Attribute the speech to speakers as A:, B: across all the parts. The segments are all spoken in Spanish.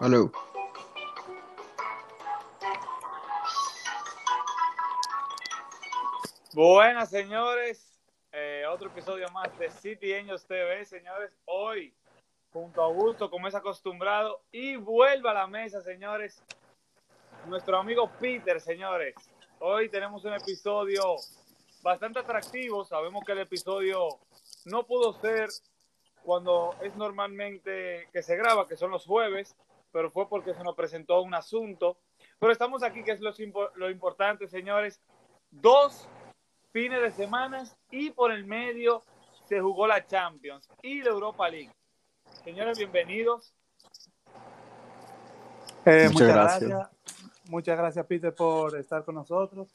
A: Hello.
B: Buenas, señores. Eh, otro episodio más de City Angels TV, señores. Hoy, junto a Augusto, como es acostumbrado, y vuelve a la mesa, señores. Nuestro amigo Peter, señores. Hoy tenemos un episodio bastante atractivo. Sabemos que el episodio no pudo ser cuando es normalmente que se graba, que son los jueves, pero fue porque se nos presentó un asunto. Pero estamos aquí, que es lo, lo importante, señores. Dos fines de semana y por el medio se jugó la Champions y la Europa League. Señores, bienvenidos.
C: Eh, muchas, gracias. Muchas gracias, Peter, por estar con nosotros.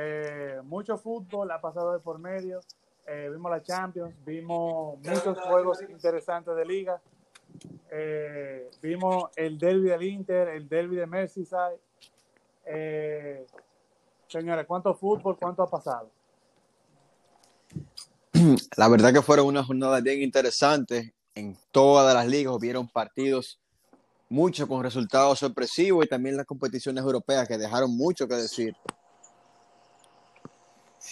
C: Eh, mucho fútbol ha pasado de por medio. Eh, vimos la Champions, vimos muchos juegos interesantes de liga. Eh, vimos el derby del Inter, el derby de Merseyside. Eh, señores, ¿cuánto fútbol, cuánto ha pasado?
A: La verdad que fueron unas jornadas bien interesantes. En todas las ligas hubieron partidos, mucho con resultados sorpresivos y también las competiciones europeas que dejaron mucho que decir.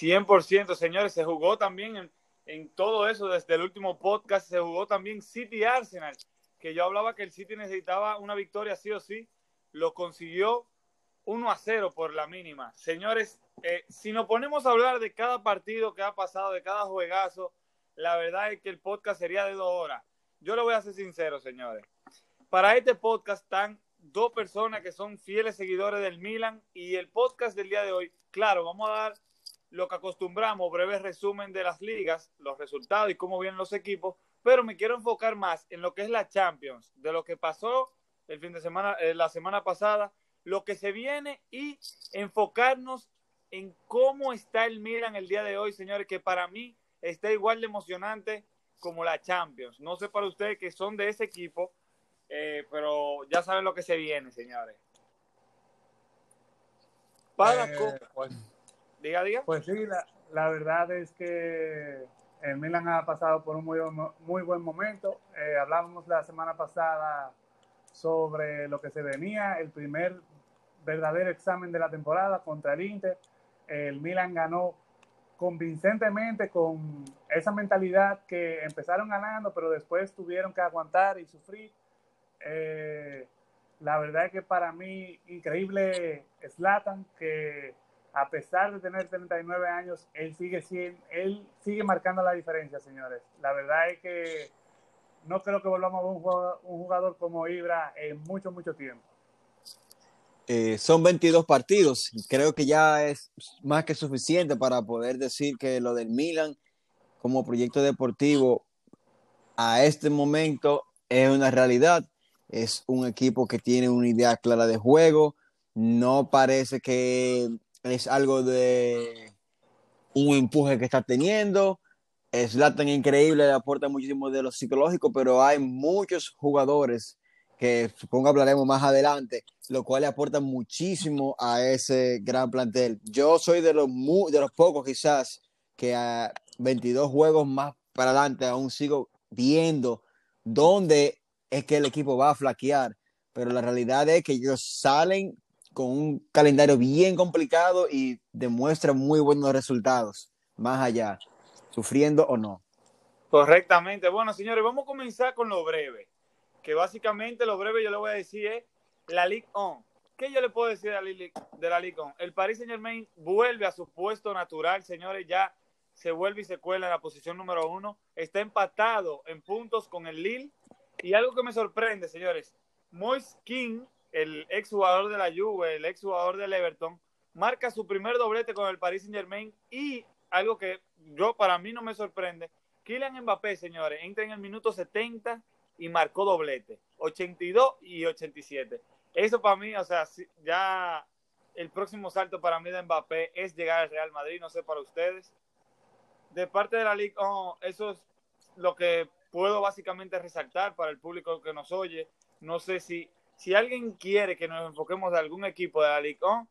B: 100%, señores, se jugó también en, en todo eso, desde el último podcast, se jugó también City Arsenal que yo hablaba que el City necesitaba una victoria sí o sí, lo consiguió 1 a 0 por la mínima. Señores, eh, si nos ponemos a hablar de cada partido que ha pasado, de cada juegazo, la verdad es que el podcast sería de dos horas. Yo le voy a ser sincero, señores. Para este podcast están dos personas que son fieles seguidores del Milan y el podcast del día de hoy, claro, vamos a dar lo que acostumbramos, breve resumen de las ligas, los resultados y cómo vienen los equipos, pero me quiero enfocar más en lo que es la Champions, de lo que pasó el fin de semana, eh, la semana pasada, lo que se viene y enfocarnos en cómo está el Milan el día de hoy, señores, que para mí está igual de emocionante como la Champions. No sé para ustedes que son de ese equipo, eh, pero ya saben lo que se viene, señores.
C: Para eh, pues, diga, diga. Pues sí, la, la verdad es que el Milan ha pasado por un muy, muy buen momento. Eh, hablábamos la semana pasada sobre lo que se venía, el primer verdadero examen de la temporada contra el Inter. El Milan ganó convincentemente con esa mentalidad que empezaron ganando, pero después tuvieron que aguantar y sufrir. Eh, la verdad es que para mí, increíble Slatan, que a pesar de tener 39 años, él sigue, él sigue marcando la diferencia, señores. La verdad es que no creo que volvamos a ver un jugador, como Ibra en mucho, mucho tiempo.
A: Eh, son 22 partidos. Creo que ya es más que suficiente para poder decir que lo del Milan como proyecto deportivo a este momento es una realidad. Es un equipo que tiene una idea clara de juego. No parece que es algo de un empuje que está teniendo. Es tan increíble, le aporta muchísimo de lo psicológico, pero hay muchos jugadores que supongo hablaremos más adelante, lo cual le aporta muchísimo a ese gran plantel. Yo soy de los, de los pocos quizás que a 22 juegos más para adelante aún sigo viendo dónde es que el equipo va a flaquear, pero la realidad es que ellos salen con un calendario bien complicado y demuestra muy buenos resultados, más allá, sufriendo o no.
B: Correctamente. Bueno, señores, vamos a comenzar con lo breve, que básicamente lo breve yo le voy a decir es la Ligue 1. ¿Qué yo le puedo decir de la Ligue, de la Ligue 1? El Paris Saint Germain vuelve a su puesto natural, señores, ya se vuelve y se cuela en la posición número uno. Está empatado en puntos con el Lille. Y algo que me sorprende, señores, Moise King el ex jugador de la Juve, el ex jugador del Everton, marca su primer doblete con el Paris Saint Germain y algo que yo para mí no me sorprende, Kylian Mbappé, señores, entra en el minuto 70 y marcó doblete, 82 y 87. Eso para mí, o sea, ya el próximo salto para mí de Mbappé es llegar al Real Madrid, no sé para ustedes. De parte de la Liga, oh, eso es lo que puedo básicamente resaltar para el público que nos oye. No sé si si alguien quiere que nos enfoquemos de algún equipo de Liga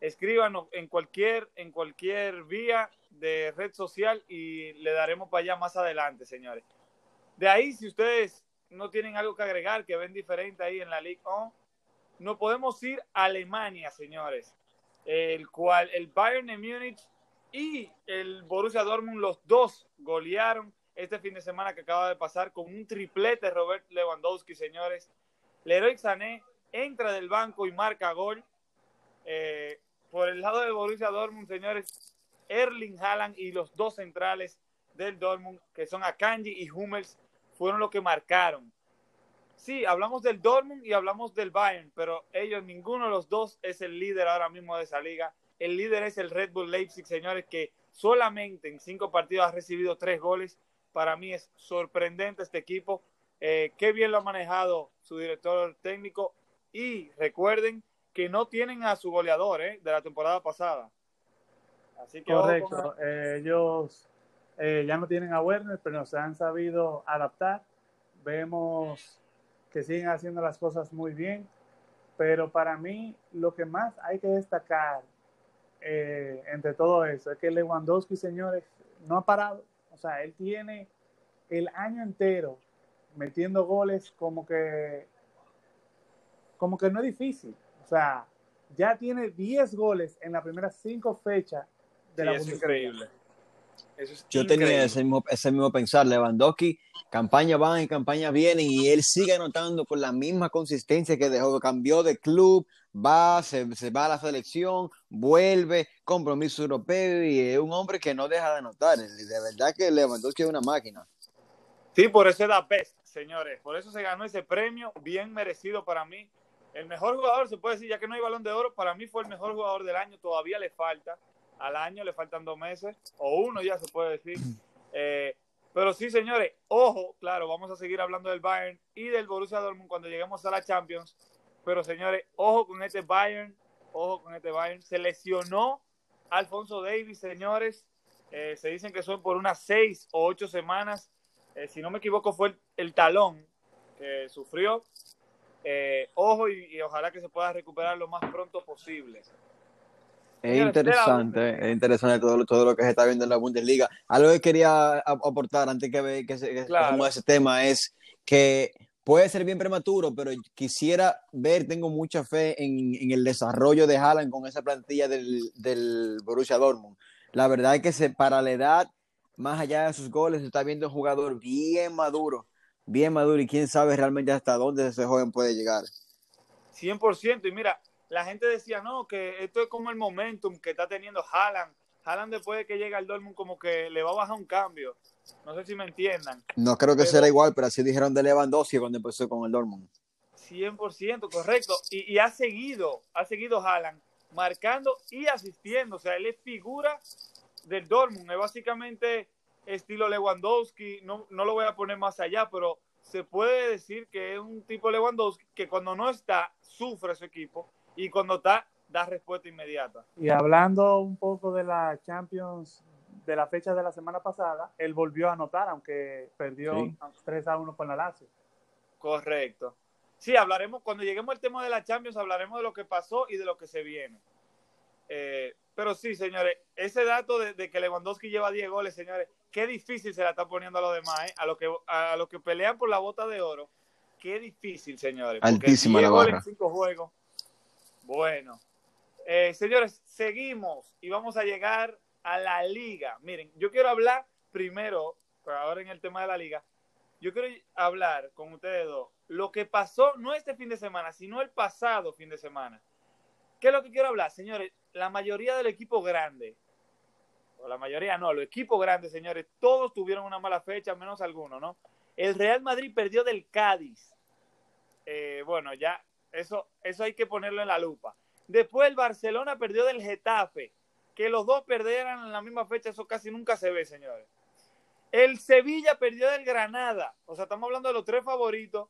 B: escríbanos en cualquier, en cualquier vía de red social y le daremos para allá más adelante, señores. De ahí, si ustedes no tienen algo que agregar, que ven diferente ahí en la Ligue 1, no podemos ir a Alemania, señores, el cual el Bayern de Múnich y el Borussia Dortmund, los dos golearon este fin de semana que acaba de pasar con un triplete Robert Lewandowski, señores. Leroy Sané entra del banco y marca gol. Eh, por el lado de Borussia Dortmund, señores, Erling Haaland y los dos centrales del Dortmund, que son Akanji y Hummels, fueron los que marcaron. Sí, hablamos del Dortmund y hablamos del Bayern, pero ellos, ninguno de los dos es el líder ahora mismo de esa liga. El líder es el Red Bull Leipzig, señores, que solamente en cinco partidos ha recibido tres goles. Para mí es sorprendente este equipo. Eh, qué bien lo ha manejado su director técnico. Y recuerden que no tienen a su goleador ¿eh? de la temporada pasada.
C: Así que Correcto. Eh, ellos ya no tienen a Werner, pero se han sabido adaptar. Vemos que siguen haciendo las cosas muy bien. Pero para mí, lo que más hay que destacar entre todo eso es que Lewandowski, señores, no ha parado. O sea, él tiene el año entero metiendo goles como que como que no es difícil. O sea, ya tiene 10 goles en las primeras 5 fechas de la
B: Bundesliga. increíble.
A: Yo tenía ese mismo, ese mismo pensar, Lewandowski, campaña van y campaña vienen y él sigue anotando con la misma consistencia que dejó, cambió de club, va, se, se, va a la selección, vuelve, compromiso europeo y es un hombre que no deja de anotar. De verdad que Lewandowski es una máquina.
B: Sí, por eso da best, señores. Por eso se ganó ese premio, bien merecido para mí. El mejor jugador, se puede decir, ya que no hay balón de oro, para mí fue el mejor jugador del año, todavía le falta, al año le faltan dos meses, o uno ya se puede decir. Eh, pero sí, señores, ojo, claro, vamos a seguir hablando del Bayern y del Borussia Dortmund cuando lleguemos a la Champions, pero señores, ojo con este Bayern, ojo con este Bayern, se lesionó Alfonso Davis, señores, eh, se dicen que son por unas seis o ocho semanas, eh, si no me equivoco fue el talón que sufrió, eh, ojo y, ojalá que se pueda recuperar lo más pronto posible.
A: Es interesante, es interesante todo, todo lo que se está viendo en la Bundesliga. Algo que quería aportar antes que, que, se, ese tema es que puede ser bien prematuro, pero quisiera ver, tengo mucha fe en, el desarrollo de Haaland con esa plantilla del, del, Borussia Dortmund. La verdad es que se, para la edad, más allá de sus goles, se está viendo un jugador bien maduro bien maduro y quién sabe realmente hasta dónde ese joven puede llegar.
B: 100%. Y mira, la gente decía, no, que esto es como el momentum que está teniendo Haaland. Haaland después de que llega al Dortmund como que le va a bajar un cambio. No sé si me entiendan.
A: No creo que será igual, pero así dijeron de Lewandowski cuando empezó con el Dortmund.
B: 100%, correcto. Y, y ha seguido, ha seguido Haaland marcando y asistiendo. O sea, él es figura del Dortmund. Es básicamente estilo Lewandowski, no, no lo voy a poner más allá, pero se puede decir que es un tipo Lewandowski que cuando no está, sufre su equipo y cuando está, da respuesta inmediata.
C: Y hablando un poco de la Champions de la fecha de la semana pasada, él volvió a anotar, aunque perdió 3 a 1 con la Lazio.
B: Correcto. Sí, hablaremos, cuando lleguemos al tema de la Champions, hablaremos de lo que pasó y de lo que se viene. Eh, pero sí, señores, ese dato de, de, que Lewandowski lleva 10 goles, señores, qué difícil se la está poniendo a los demás, ¿eh? a los que a los que pelean por la bota de oro. Qué difícil, señores.
A: Altísima la barra.
B: cinco juegos. Bueno, eh, señores, seguimos y vamos a llegar a la liga. Miren, yo quiero hablar primero, ahora en el tema de la liga, yo quiero hablar con ustedes dos lo que pasó no este fin de semana, sino el pasado fin de semana. ¿Qué es lo que quiero hablar, señores? La mayoría del equipo grande, o la mayoría no, los equipos grandes, señores, todos tuvieron una mala fecha, menos algunos, ¿no? El Real Madrid perdió del Cádiz. Eh, bueno, ya, eso, eso hay que ponerlo en la lupa. Después el Barcelona perdió del Getafe. Que los dos perdieran en la misma fecha, eso casi nunca se ve, señores. El Sevilla perdió del Granada. O sea, estamos hablando de los tres favoritos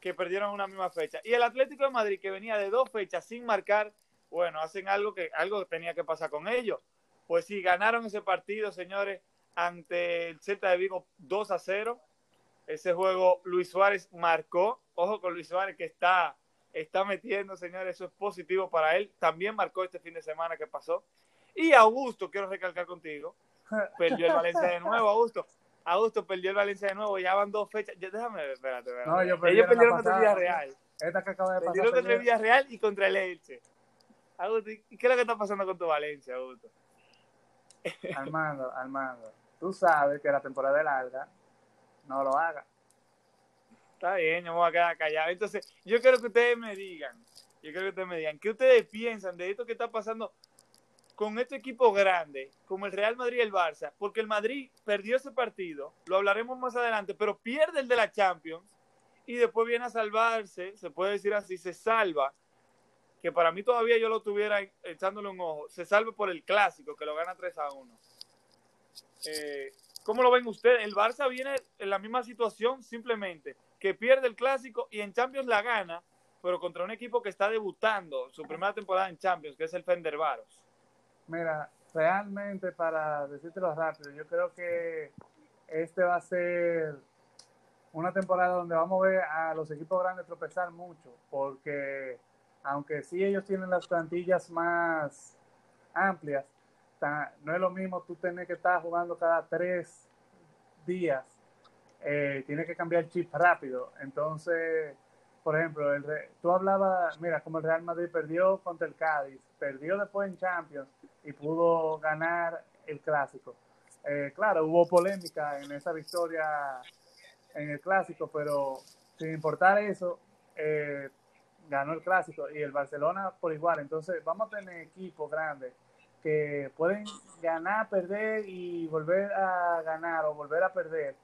B: que perdieron una misma fecha. Y el Atlético de Madrid, que venía de dos fechas sin marcar, bueno, hacen algo que algo tenía que pasar con ellos. Pues sí, ganaron ese partido, señores, ante el Celta de Vigo 2 a 0. Ese juego Luis Suárez marcó. Ojo con Luis Suárez que está está metiendo, señores, eso es positivo para él. También marcó este fin de semana que pasó. Y Augusto, quiero recalcar contigo, perdió el Valencia de nuevo, Augusto. Augusto perdió el Valencia de nuevo, ya van dos fechas. déjame ver, espérate, espérate. No, yo Ellos perdieron contra el Villarreal. Esta que acaba de pasar. Perdieron contra el Villarreal y contra el Elche. Augusto, ¿y qué es lo que está pasando con tu Valencia, Augusto?
C: Armando, Armando, tú sabes que la temporada es larga, no lo haga.
B: Está bien, yo me voy a quedar callado. Entonces, yo quiero que ustedes me digan, yo quiero que ustedes me digan, ¿qué ustedes piensan de esto que está pasando con este equipo grande, como el Real Madrid y el Barça? Porque el Madrid perdió ese partido, lo hablaremos más adelante, pero pierde el de la Champions y después viene a salvarse, se puede decir así, se salva, que para mí todavía yo lo tuviera echándole un ojo, se salva por el clásico, que lo gana 3 a 1. Eh, ¿Cómo lo ven ustedes? El Barça viene en la misma situación, simplemente que pierde el clásico y en Champions la gana, pero contra un equipo que está debutando su primera temporada en Champions, que es el Fendervaros.
C: Mira, realmente para decírtelo rápido, yo creo que este va a ser una temporada donde vamos a ver a los equipos grandes tropezar mucho, porque aunque sí ellos tienen las plantillas más amplias, no es lo mismo tú tener que estar jugando cada tres días, eh, tienes que cambiar el chip rápido. Entonces, por ejemplo, tú hablabas, mira, como el Real Madrid perdió contra el Cádiz, perdió después en Champions y pudo ganar el clásico. Eh, claro, hubo polémica en esa victoria en el clásico, pero sin importar eso, eh, ganó el clásico y el Barcelona por igual. Entonces vamos a tener equipos grandes que pueden ganar, perder y volver a ganar o volver a perder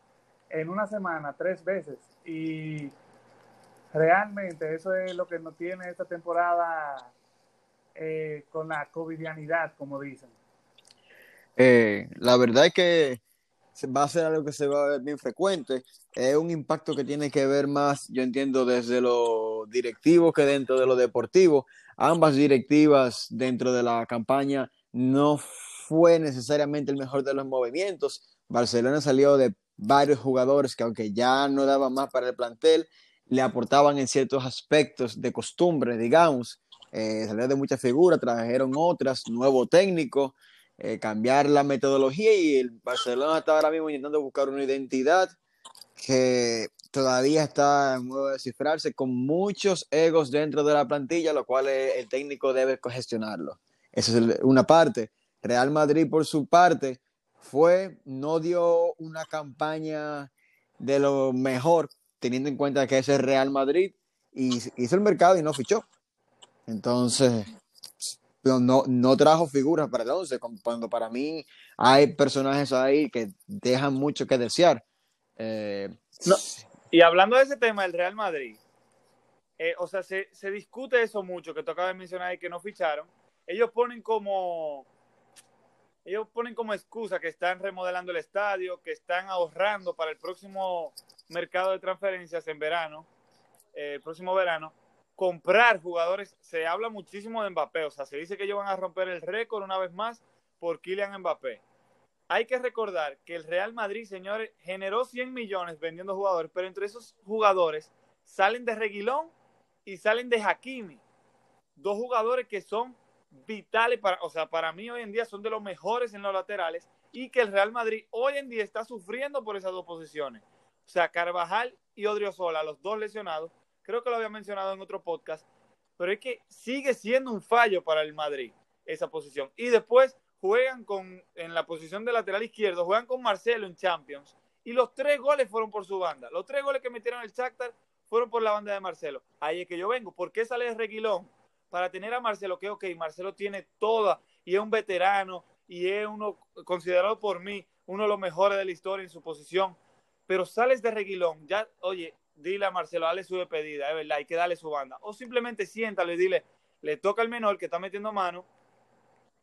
C: en una semana tres veces. Y realmente eso es lo que nos tiene esta temporada eh, con la covidianidad, como dicen.
A: Eh, la verdad es que va a ser algo que se va a ver bien frecuente. Es un impacto que tiene que ver más, yo entiendo, desde lo directivo que dentro de lo deportivo. Ambas directivas dentro de la campaña no fue necesariamente el mejor de los movimientos. Barcelona salió de varios jugadores que aunque ya no daban más para el plantel, le aportaban en ciertos aspectos de costumbre, digamos. Eh, salió de muchas figuras, trajeron otras, nuevo técnico, eh, cambiar la metodología y el Barcelona está ahora mismo intentando buscar una identidad que todavía está en modo de descifrarse con muchos egos dentro de la plantilla, lo cual el técnico debe gestionarlo. Esa es una parte. Real Madrid, por su parte, fue, no dio una campaña de lo mejor, teniendo en cuenta que ese es Real Madrid, y hizo el mercado y no fichó. Entonces, no, no trajo figuras para el 11, cuando para mí hay personajes ahí que dejan mucho que desear. Eh,
B: y hablando de ese tema del Real Madrid, eh, o sea, se, se, discute eso mucho, que tú acabas de mencionar y que no ficharon. Ellos ponen como ellos ponen como excusa que están remodelando el estadio, que están ahorrando para el próximo mercado de transferencias en verano, eh, el próximo verano, comprar jugadores, se habla muchísimo de Mbappé, o sea, se dice que ellos van a romper el récord una vez más por Kylian Mbappé. Hay que recordar que el Real Madrid, señores, generó 100 millones vendiendo jugadores, pero entre esos jugadores salen de Reguilón y salen de Hakimi. Dos jugadores que son vitales para, o sea, para mí hoy en día son de los mejores en los laterales y que el Real Madrid hoy en día está sufriendo por esas dos posiciones. O sea, Carvajal y Odriozola, los dos lesionados, creo que lo había mencionado en otro podcast, pero es que sigue siendo un fallo para el Madrid esa posición. Y después juegan con, en la posición de lateral izquierdo, juegan con Marcelo en Champions, y los tres goles fueron por su banda. Los tres goles que metieron el Shakhtar fueron por la banda de Marcelo. Ahí es que yo vengo. ¿Por qué sale Reguilón? Para tener a Marcelo, que ok, Marcelo tiene toda, y es un veterano, y es uno considerado por mí uno de los mejores de la historia en su posición. Pero sales de Reguilón, ya, oye, dile a Marcelo, dale su despedida, es verdad, hay que darle su banda. O simplemente siéntalo y dile, le toca al menor que está metiendo mano,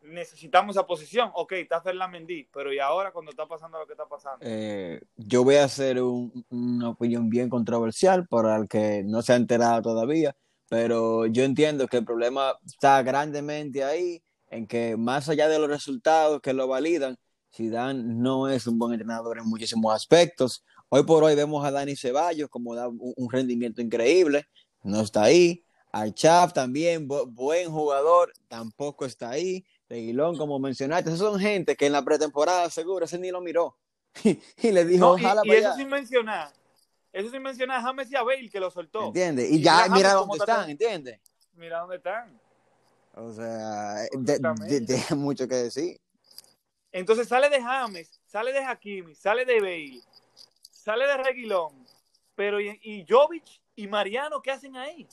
B: necesitamos esa posición. Ok, está Ferland Mendy, pero ¿y ahora cuando está pasando lo que está pasando?
A: Eh, yo voy a hacer una opinión bien controversial para el que no se ha enterado todavía, pero yo entiendo que el problema está grandemente ahí, en que más allá de los resultados que lo validan, Zidane no es un buen entrenador en muchísimos aspectos. Hoy por hoy vemos a Dani Ceballos como da un rendimiento increíble, no está ahí. Archaf también, buen jugador, tampoco está ahí. Reguilón, como mencionaste, esos son gente que en la pretemporada seguro ese ni lo miró. y le dijo,
B: ojalá y, y eso sin mencionar, eso sin mencionar a James y a Bale que lo soltó.
A: ¿Entiendes? Y, ya mira dónde están, ¿entiendes?
B: Mira dónde están.
A: O sea, de, mucho que decir.
B: Entonces sale de James, sale de Hakimi, sale de Bale, sale de Reguilón, pero y, y Jovic y Mariano, ¿qué hacen ahí?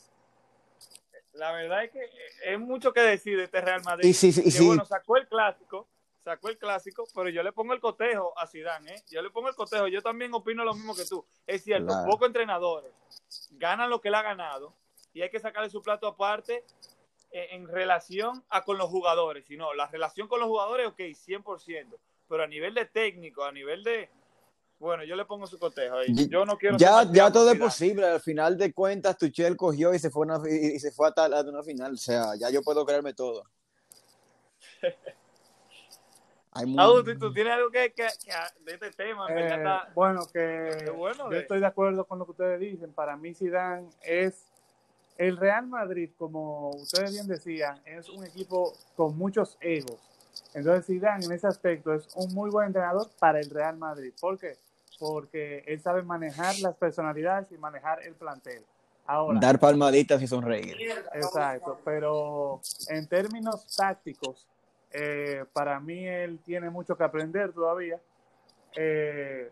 B: La verdad es que es mucho que decir de este Real Madrid.
A: Sí, sí, sí,
B: bueno, sacó el clásico, sacó el clásico, pero yo le pongo el cotejo a Zidane, ¿eh? Yo le pongo el cotejo, yo también opino lo mismo que tú. Es cierto, pocos entrenadores ganan lo que él ha ganado y hay que sacarle su plato aparte eh, en relación a con los jugadores. Si no, la relación con los jugadores, ok, 100%, pero a nivel de técnico, a nivel de, bueno, yo le pongo su cotejo ahí. Yo no quiero.
A: Ya, ya todo es posible. Al final de cuentas, Tuchel cogió y se fue, y se fue a, tal, a una final. O sea, ya yo puedo creerme todo.
B: Hay ¿tú, tienes algo que, que, de este tema?
C: Eh, bueno, que yo estoy de acuerdo con lo que ustedes dicen. Para mí, Zidane es el Real Madrid, como ustedes bien decían, es un equipo con muchos egos. Entonces, Zidane en ese aspecto es un muy buen entrenador para el Real Madrid. ¿Por qué? porque él sabe manejar las personalidades y manejar el plantel. Ahora,
A: Dar palmaditas y sonreír.
C: Exacto, pero en términos tácticos, eh, para mí él tiene mucho que aprender todavía. Eh,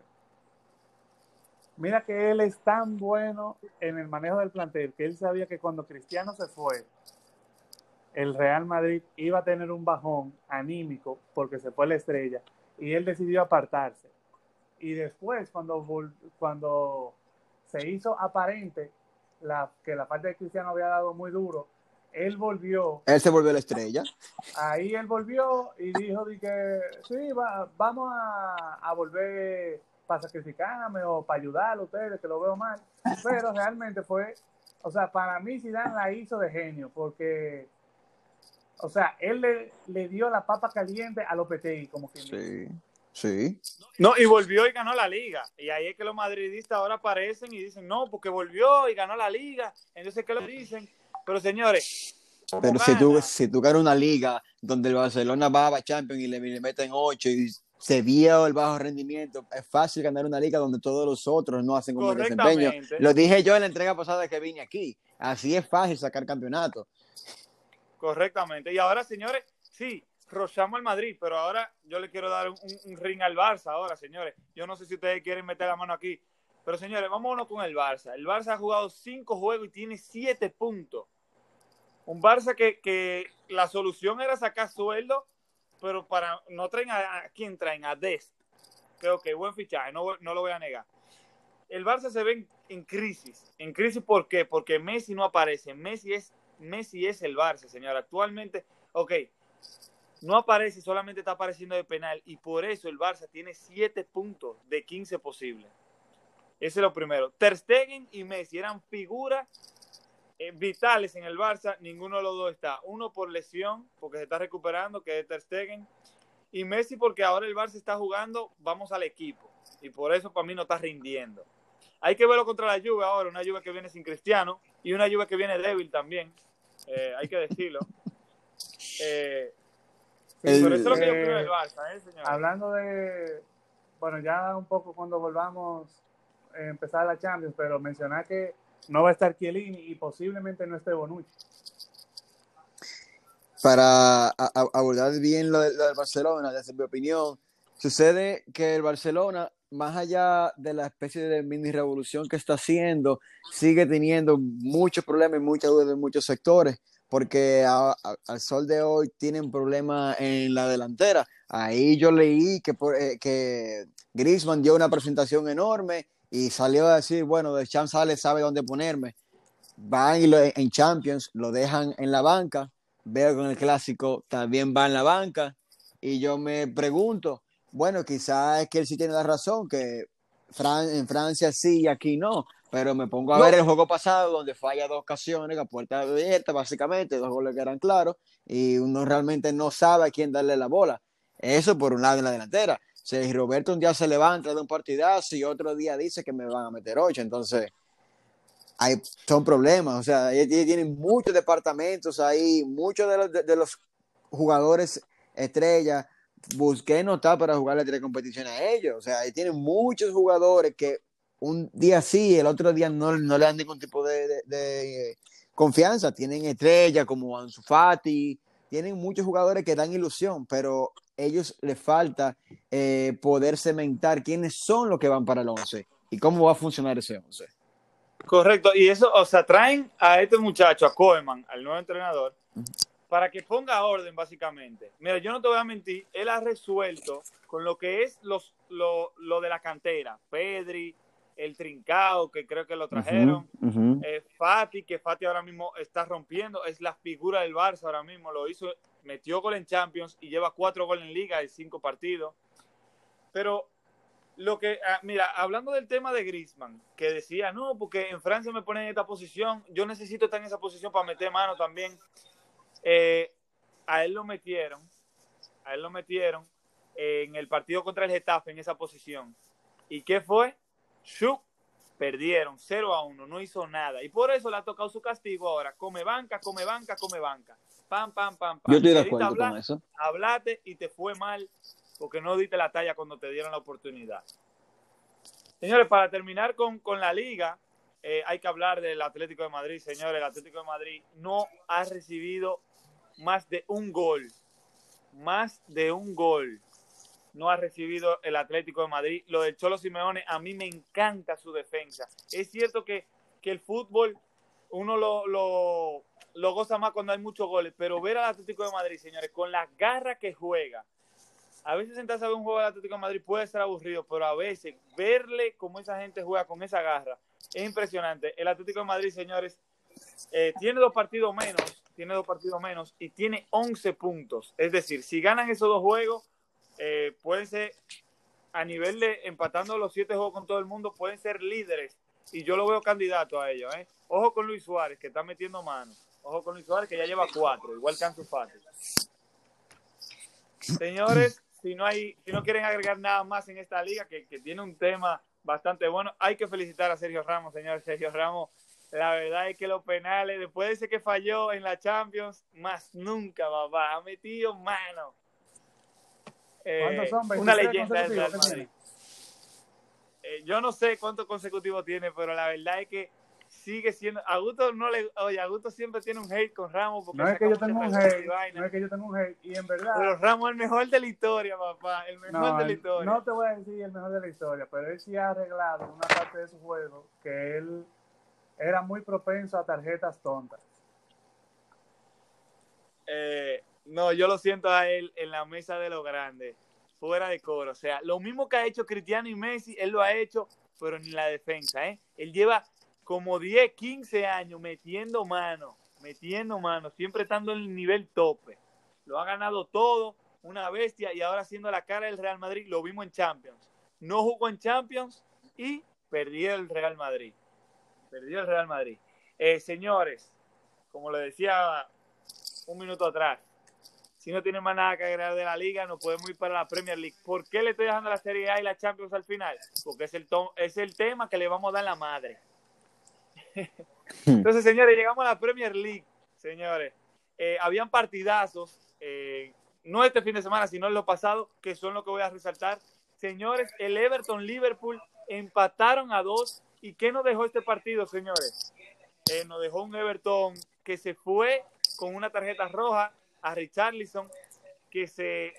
C: mira que él es tan bueno en el manejo del plantel que él sabía que cuando Cristiano se fue, el Real Madrid iba a tener un bajón anímico porque se fue la estrella y él decidió apartarse y después cuando, cuando se hizo aparente la, que la parte de Cristiano había dado muy duro, él volvió.
A: Él se volvió la estrella.
C: Ahí él volvió y dijo de que sí, vamos a, a volver para sacrificarme o para ayudar a ustedes, que lo veo mal. Pero realmente fue, o sea, para mí Zidane la hizo de genio, porque, o sea, él le, le dio la papa caliente a Lopetegui, como quien
A: sí. Sí.
B: No, y volvió y ganó la liga. Y ahí es que los madridistas ahora aparecen y dicen, no, porque volvió y ganó la liga. Entonces, ¿qué lo dicen? Pero señores.
A: Pero si tú, si tú ganas una liga donde el Barcelona va a Champions y le, meten 8 y se vio el bajo rendimiento, es fácil ganar una liga donde todos los otros no hacen un buen desempeño. Lo dije yo en la entrega pasada que vine aquí. Así es fácil sacar campeonato.
B: Correctamente. Y ahora, señores, sí, rochamos al Madrid, pero ahora yo le quiero dar un, ring al Barça ahora, señores. Yo no sé si ustedes quieren meter la mano aquí, pero señores, vámonos con el Barça. El Barça ha jugado cinco juegos y tiene siete puntos. Un Barça que, que la solución era sacar sueldo, pero para no traen a, a quién traen, a Dest. Creo que buen fichaje, no, no lo voy a negar. El Barça se ve en, crisis. ¿En crisis por qué? Porque Messi no aparece. Messi es, Messi es el Barça, señor. Actualmente, ok, no aparece, solamente está apareciendo de penal y por eso el Barça tiene 7 puntos de 15 posibles. Ese es lo primero. Ter Stegen y Messi eran figuras eh, vitales en el Barça, ninguno de los dos está. Uno por lesión, porque se está recuperando, que es Ter Stegen, y Messi porque ahora el Barça está jugando, vamos al equipo, y por eso para mí no está rindiendo. Hay que verlo contra la Juve ahora, una Juve que viene sin Cristiano y una Juve que viene débil también, eh, hay que decirlo. Eh,
C: eh, hablando de, bueno, ya un poco cuando volvamos a empezar la Champions, pero mencionar que no va a estar Chiellini y posiblemente no esté Bonucci.
A: Para abordar bien lo, del Barcelona, desde mi opinión, sucede que el Barcelona, más allá de la especie de mini revolución que está haciendo, sigue teniendo muchos problemas y muchas dudas en muchos sectores porque al sol de hoy tienen problemas en la delantera. Ahí yo leí que, eh, que Griezmann dio una presentación enorme y salió a decir, bueno, de Champs sale, sabe dónde ponerme. Van y lo, en Champions, lo dejan en la banca, veo con el clásico también va en la banca y yo me pregunto, bueno, quizás es que él sí tiene la razón, que en Francia sí y aquí no, pero me pongo a ver el juego pasado donde falla dos ocasiones, la puerta abierta básicamente, dos goles que eran claros y uno realmente no sabe a quién darle la bola. Eso por un lado en la delantera. Si Roberto un día se levanta de un partidazo y otro día dice que me van a meter ocho, entonces hay, son problemas. O sea, ellos tienen muchos departamentos ahí, muchos de los, de, los jugadores estrellas. Busqué no está para jugarle tres competiciones a ellos. O sea, ahí tienen muchos jugadores que un día sí, el otro día no, no le dan ningún tipo de, de, confianza. Tienen estrellas como Ansu Fati, tienen muchos jugadores que dan ilusión, pero ellos les falta eh, poder cementar quiénes son los que van para el 11 y cómo va a funcionar ese 11.
B: Correcto, y eso, o sea, traen a este muchacho, a Koeman, al nuevo entrenador, para que ponga orden, básicamente. Mira, yo no te voy a mentir, él ha resuelto con lo que es los, lo, de la cantera, Pedri, el Trincao, que creo que lo trajeron, eh, Fati, que Fati ahora mismo está rompiendo, es la figura del Barça ahora mismo, lo hizo, metió gol en Champions y lleva cuatro goles en Liga y cinco partidos. Pero lo que, ah, mira, hablando del tema de Griezmann, que decía, no, porque en Francia me ponen en esta posición, yo necesito estar en esa posición para meter mano también. Eh, a él lo metieron, a él lo metieron en el partido contra el Getafe en esa posición. ¿Y qué fue? Shuk, perdieron 0 a 1, no hizo nada. Y por eso le ha tocado su castigo ahora. Come banca, come banca, come banca. Pam, pam, pam, pam.
A: Yo estoy de acuerdo con eso.
B: Hablate y te fue mal porque no diste la talla cuando te dieron la oportunidad. Señores, para terminar con, la liga, eh, hay que hablar del Atlético de Madrid. Señores, el Atlético de Madrid no ha recibido más de un gol. Más de un gol. No ha recibido el Atlético de Madrid. Lo del Cholo Simeone, a mí me encanta su defensa. Es cierto que, el fútbol uno lo, lo, lo goza más cuando hay muchos goles, pero ver al Atlético de Madrid, señores, con la garra que juega, a veces sentarse a ver un juego del Atlético de Madrid puede ser aburrido, pero a veces verle cómo esa gente juega con esa garra es impresionante. El Atlético de Madrid, señores, eh, tiene dos partidos menos, tiene dos partidos menos y tiene 11 puntos. Es decir, si ganan esos dos juegos, eh, pueden ser a nivel de empatando los siete juegos con todo el mundo, pueden ser líderes y yo lo veo candidato a ellos. ¿eh? Ojo con Luis Suárez, que está metiendo mano. Ojo con Luis Suárez, que ya lleva cuatro, igual que Ansu Fati. Señores, si no hay, si no quieren agregar nada más en esta liga, que, tiene un tema bastante bueno, hay que felicitar a Sergio Ramos, señor Sergio Ramos. La verdad es que los penales, después de ese que falló en la Champions, más nunca, papá, ha metido mano.
C: Eh, son?
B: Una leyenda del Real Madrid. Eh, yo no sé cuántos consecutivos tiene, pero la verdad es que sigue siendo. Augusto no le. Oye, Augusto siempre tiene un hate con Ramos.
C: Porque no es que yo tengo un hate. No es que yo tengo un hate. Y en verdad.
B: Pero Ramos es el mejor de la historia, papá. El mejor de la historia.
C: No te voy a decir el mejor de la historia, pero él sí ha arreglado una parte de su juego que él era muy propenso a tarjetas tontas.
B: Eh, no, yo lo siento a él en la mesa de los grandes, fuera de coro. O sea, lo mismo que ha hecho Cristiano y Messi, él lo ha hecho, pero en la defensa. ¿eh? Él lleva como 10, 15 años metiendo mano, metiendo mano, siempre estando en el nivel tope. Lo ha ganado todo, una bestia, y ahora siendo la cara del Real Madrid, lo vimos en Champions. No jugó en Champions y perdió el Real Madrid. Perdió el Real Madrid. Eh, señores, como le decía un minuto atrás, si no tiene más nada que agregar de la liga, no podemos ir para la Premier League. ¿Por qué le estoy dejando la Serie A y la Champions al final? Porque es el, es el tema que le vamos a dar la madre. Entonces, señores, llegamos a la Premier League, señores. Eh, habían partidazos, eh, no este fin de semana, sino en lo pasado, que son lo que voy a resaltar. Señores, el Everton Liverpool empataron a dos. ¿Y qué nos dejó este partido, señores? Eh, nos dejó un Everton que se fue con una tarjeta roja a Richarlison, que se,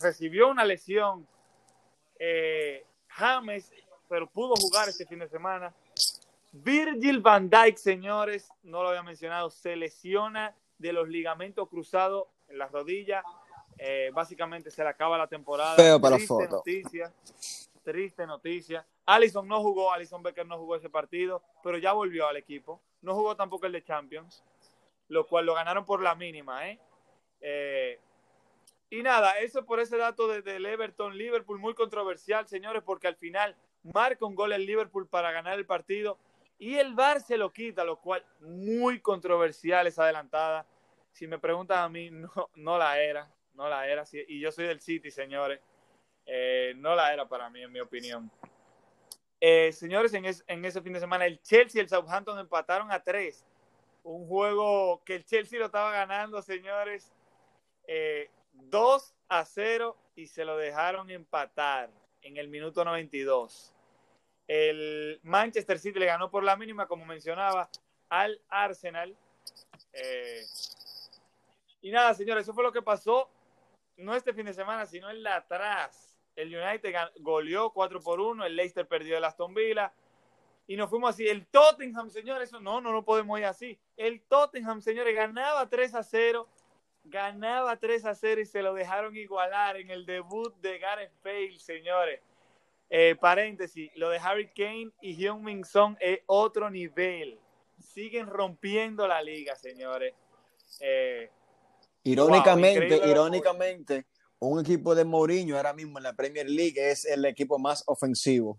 B: recibió una lesión. James, pero pudo jugar este fin de semana. Virgil van Dijk, señores, no lo había mencionado, se lesiona de los ligamentos cruzados en las rodillas. Eh, básicamente se le acaba la temporada.
A: para triste
B: noticia. Triste noticia. Alison no jugó, Alison Becker no jugó ese partido, pero ya volvió al equipo. No jugó tampoco el de Champions, lo cual lo ganaron por la mínima, ¿eh? eh y nada, eso por ese dato del Everton, Liverpool, muy controversial, señores, porque al final marca un gol el Liverpool para ganar el partido y el VAR se lo quita, lo cual muy controversial esa adelantada. Si me preguntan a mí, no, no la era, no la era. Y yo soy del City, señores. Eh, no la era para mí, en mi opinión. Eh, señores, en, en, ese fin de semana el Chelsea y el Southampton empataron a tres. Un juego que el Chelsea lo estaba ganando, señores, eh, 2 a 0 y se lo dejaron empatar en el minuto 92. El Manchester City le ganó por la mínima, como mencionaba, al Arsenal. Eh, y nada, señores, eso fue lo que pasó, no este fin de semana, sino en la atrás. El United goleó 4 por 1, el Leicester perdió el Aston Villa. Y nos fuimos así. El Tottenham, señores, eso no, no, no podemos ir así. El Tottenham, señores, ganaba 3 a 0 ganaba 3 a 0 y se lo dejaron igualar en el debut de Gareth Bale, señores. Eh, paréntesis, lo de Harry Kane y Hyun Min Song es otro nivel. Siguen rompiendo la liga, señores. Eh,
A: irónicamente, irónicamente, un equipo de Mourinho ahora mismo en la Premier League es el equipo más ofensivo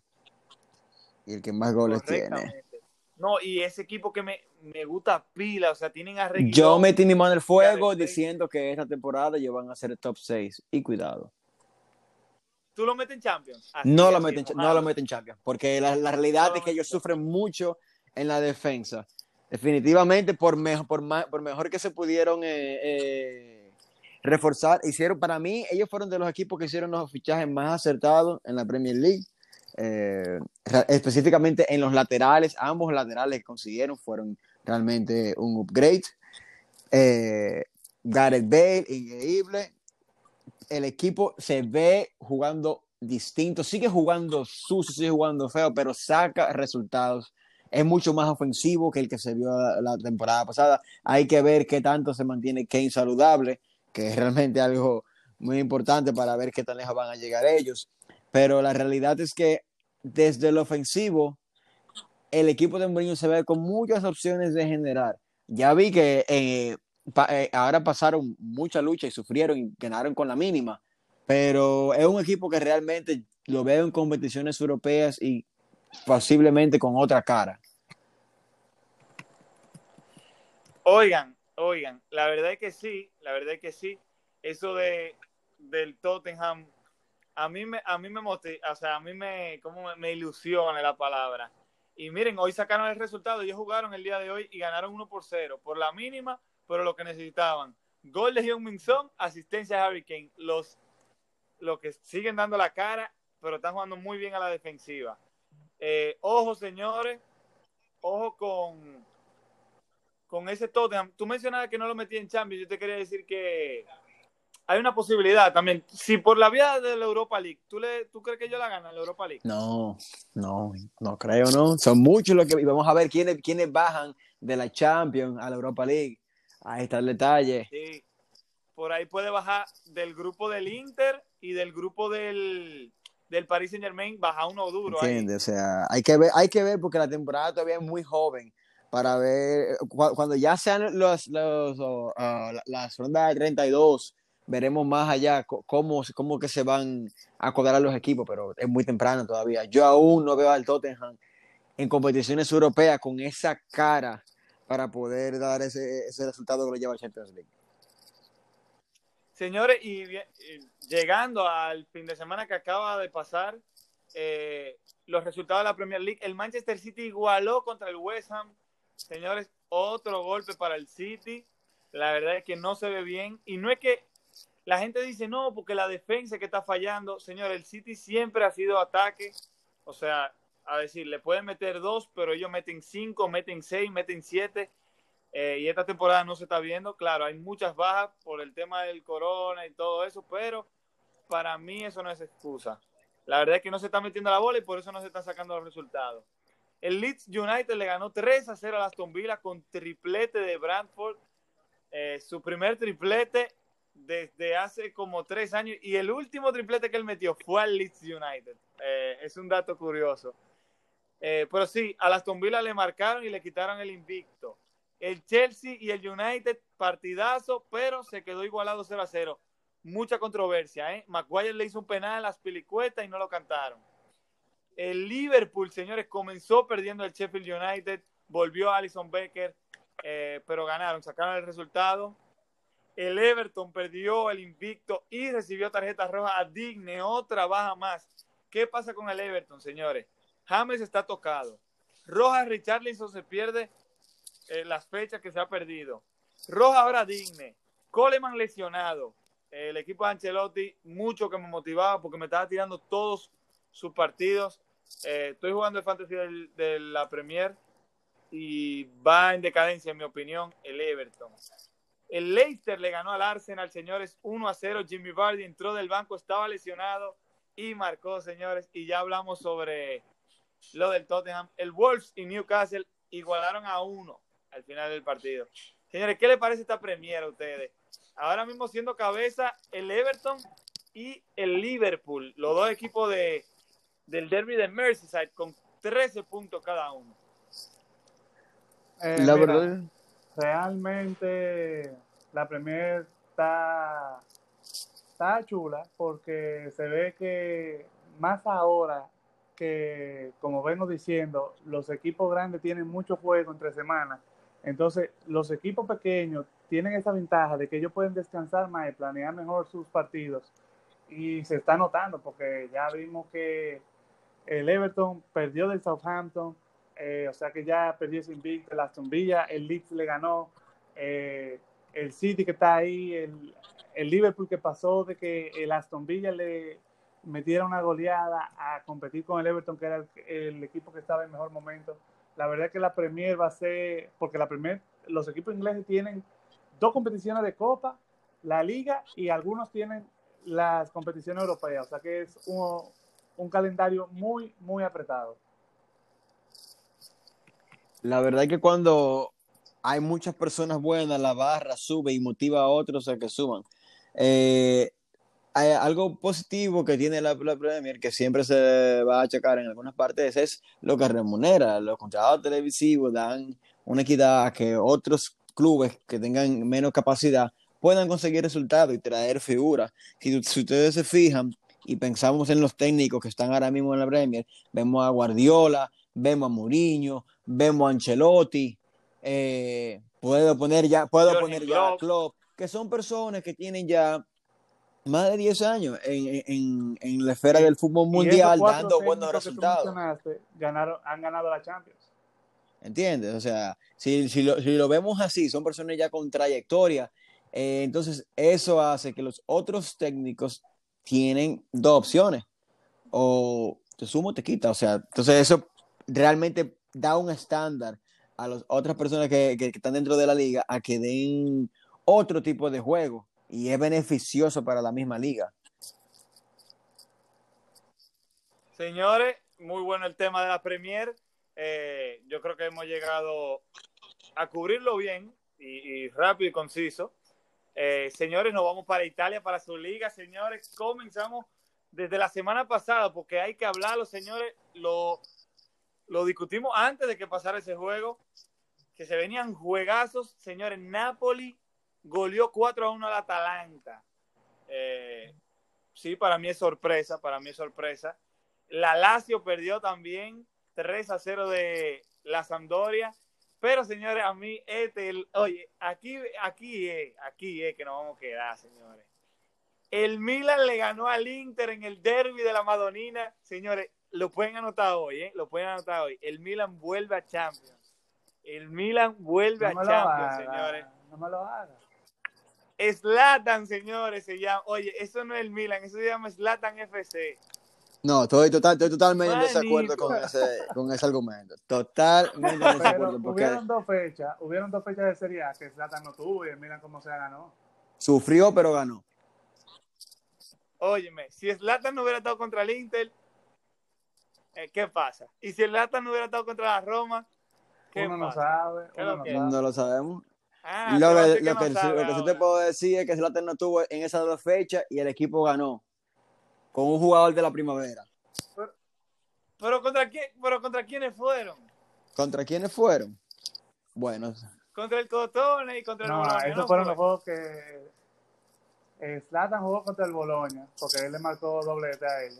A: y el que más goles tiene.
B: No, y ese equipo que me, me gusta pila, o sea, tienen a
A: Yo metí mi mano en el fuego diciendo que esta temporada ellos van a ser el top 6 y cuidado.
B: ¿Tú lo metes en Champions?
A: no, lo meten, no lo meten en Champions, porque la, la realidad es que ellos sufren mucho en la defensa. Definitivamente, por, mejor, por, por mejor que se pudieron eh, eh, reforzar, hicieron, para mí, ellos fueron de los equipos que hicieron los fichajes más acertados en la Premier League. Eh, específicamente en los laterales, ambos laterales que consiguieron fueron realmente un upgrade. Eh, Gareth Bale, increíble. El equipo se ve jugando distinto, sigue jugando sucio, sigue jugando feo, pero saca resultados. Es mucho más ofensivo que el que se vio la, temporada pasada. Hay que ver qué tanto se mantiene Kane saludable, que es realmente algo muy importante para ver qué tan lejos van a llegar ellos. Pero la realidad es que desde el ofensivo, el equipo de Mourinho se ve con muchas opciones de generar. Ya vi que eh, eh, ahora pasaron mucha lucha y sufrieron y ganaron con la mínima, pero es un equipo que realmente lo veo en competiciones europeas y posiblemente con otra cara.
B: Oigan, oigan, la verdad es que sí, la verdad es que sí. Eso de del Tottenham a mí me, a mí me motiva, o sea, a mí me, como me, ilusiona la palabra. Y miren, hoy sacaron el resultado, ellos jugaron el día de hoy y ganaron 1 por 0, por la mínima, pero lo que necesitaban. Gol de Hyun Min Song, asistencia de Harry Kane. Los, los que siguen dando la cara, pero están jugando muy bien a la defensiva. Eh, ojo, señores, ojo con, con ese Tottenham. Tú mencionabas que no lo metí en Champions, yo te quería decir que hay una posibilidad también. Si por la vía de la Europa League, ¿tú, le, ¿tú crees que ellos la ganan la Europa League?
A: No, no, no creo, ¿no? Son muchos los que... Y vamos a ver quiénes, quiénes bajan de la Champions a la Europa League. Ahí está el detalle.
B: Sí. Por ahí puede bajar del grupo del Inter y del grupo del, del Paris Saint Germain, baja uno duro.
A: Entiende, o sea, hay que ver, hay que ver porque la temporada todavía es muy joven para ver cuando ya sean los, los uh, las rondas de 32 veremos más allá cómo, cómo que se van a acordar los equipos, pero es muy temprano todavía. Yo aún no veo al Tottenham en competiciones europeas con esa cara para poder dar ese, ese resultado que lo lleva al Champions League.
B: Señores, y, llegando al fin de semana que acaba de pasar, eh, los resultados de la Premier League, el Manchester City igualó contra el West Ham. Señores, otro golpe para el City. La verdad es que no se ve bien. Y no es que la gente dice, no, porque la defensa que está fallando. Señor, el City siempre ha sido ataque. O sea, a decir, le pueden meter dos, pero ellos meten cinco, meten seis, meten siete. Eh, y esta temporada no se está viendo. Claro, hay muchas bajas por el tema del corona y todo eso, pero para mí eso no es excusa. La verdad es que no se está metiendo la bola y por eso no se están sacando los resultados. El Leeds United le ganó 3 a 0 a Aston Villa con triplete de Brantford. Eh, su primer triplete desde hace como tres años y el último triplete que él metió fue al Leeds United. Eh, es un dato curioso. Eh, pero sí, a Aston Villa le marcaron y le quitaron el invicto. El Chelsea y el United, partidazo, pero se quedó igualado 0 a 0. Mucha controversia, ¿eh? Le hizo un penal a las pilicuetas y no lo cantaron. El Liverpool, señores, comenzó perdiendo el Sheffield United, volvió Alison Becker, eh, pero ganaron, sacaron el resultado el Everton perdió el invicto y recibió tarjeta roja a Digne, otra baja más. ¿Qué pasa con el Everton, señores? James está tocado. Rojas Richarlison se pierde eh, las fechas que se ha perdido. Rojas ahora digne. Coleman lesionado. el equipo de Ancelotti, mucho que me motivaba porque me estaba tirando todos sus partidos. Eh, estoy jugando el fantasy de la Premier y va en decadencia, en mi opinión, el Everton. El Leicester le ganó al Arsenal, señores, 1 a 0. Jimmy Vardy entró del banco, estaba lesionado y marcó, señores. Y ya hablamos sobre lo del Tottenham. El Wolves y Newcastle igualaron a uno al final del partido. Señores, ¿qué le parece esta Premier a ustedes? Ahora mismo siendo cabeza el Everton y el Liverpool, los dos equipos de, del derby de Merseyside con 13 puntos cada uno.
C: Eh, la verdad. Realmente la Premier está, está chula porque se ve que más ahora que, como vengo diciendo, los equipos grandes tienen mucho juego entre semanas. Entonces, los equipos pequeños tienen esa ventaja de que ellos pueden descansar más y planear mejor sus partidos. Y se está notando porque ya vimos que el Everton perdió del Southampton, eh, o sea que ya perdió ese invicto, el Aston Villa, el Leeds le ganó, eh, el City que está ahí, el, Liverpool que pasó de que el Aston Villa le metiera una goleada a competir con el Everton, que era el, equipo que estaba en mejor momento. La verdad es que la Premier va a ser, porque la Premier, los equipos ingleses tienen dos competiciones de Copa, la Liga y algunos tienen las competiciones europeas, o sea que es un, un calendario muy, muy apretado.
A: La verdad es que cuando hay muchas personas buenas, la barra sube y motiva a otros a que suban. Eh, hay algo positivo que tiene la, Premier, que siempre se va a checar en algunas partes, es lo que remunera. Los contratos televisivos dan una equidad a que otros clubes que tengan menos capacidad puedan conseguir resultados y traer figuras. Si, si ustedes se fijan, y pensamos en los técnicos que están ahora mismo en la Premier, vemos a Guardiola, vemos a Mourinho, vemos a Ancelotti, eh, puedo poner ya, puedo poner ya a Klopp, que son personas que tienen ya más de 10 años en, la esfera del fútbol mundial dando buenos resultados.
C: Ganaron, han ganado la Champions.
A: ¿Entiendes? O sea, si, si, lo, vemos así, son personas ya con trayectoria, eh, entonces eso hace que los otros técnicos tienen dos opciones. O te sumo o te quita. O sea, entonces eso realmente da un estándar a las otras personas que, están dentro de la liga a que den otro tipo de juego y es beneficioso para la misma liga.
B: Señores, muy bueno el tema de la Premier. Eh, yo creo que hemos llegado a cubrirlo bien y rápido y conciso. Eh, señores, nos vamos para Italia, para su liga. Señores, comenzamos desde la semana pasada, porque hay que hablarlo, señores. Lo, discutimos antes de que pasara ese juego, que se venían juegazos. Señores, Napoli goleó 4 a 1 al Atalanta. Eh, sí, para mí es sorpresa, para mí es sorpresa. La Lazio perdió también 3 a 0 de la Sampdoria. Pero, señores, a mí, este, oye, aquí, aquí es, aquí es que nos vamos a quedar, señores. El Milan le ganó al Inter en el derby de la Madonina. Señores, lo pueden anotar hoy, ¿eh? Lo pueden anotar hoy. El Milan vuelve a Champions. El Milan vuelve a Champions, señores.
C: No me lo haga.
B: Slatan, señores, se llama. Oye, eso no es el Milan, eso se llama Slatan FC.
A: No, estoy, total, estoy totalmente en desacuerdo con ese, con ese argumento. Totalmente en desacuerdo.
C: Porque... Hubieron dos fechas, hubieron dos fechas de Serie A que Zlatan no tuvo y miran cómo se ganó.
A: Sufrió, pero ganó.
B: Óyeme, si Zlatan no hubiera estado contra el Inter, eh, ¿qué pasa? Y si Zlatan no hubiera estado contra la Roma, ¿qué
C: uno no sabe. Uno
A: no, sabe. no lo sabemos. Ah, lo, que, lo, que, lo que sí te puedo decir es que Zlatan no tuvo en esas dos fechas y el equipo ganó con un jugador de la primavera.
B: Pero, contra quién, pero contra quiénes fueron?
A: ¿Contra quiénes fueron? Bueno.
B: Contra el Cotone y contra el
C: no, Esos fueron los juegos que Slatan jugó contra el Boloña, porque él le marcó doblete a él.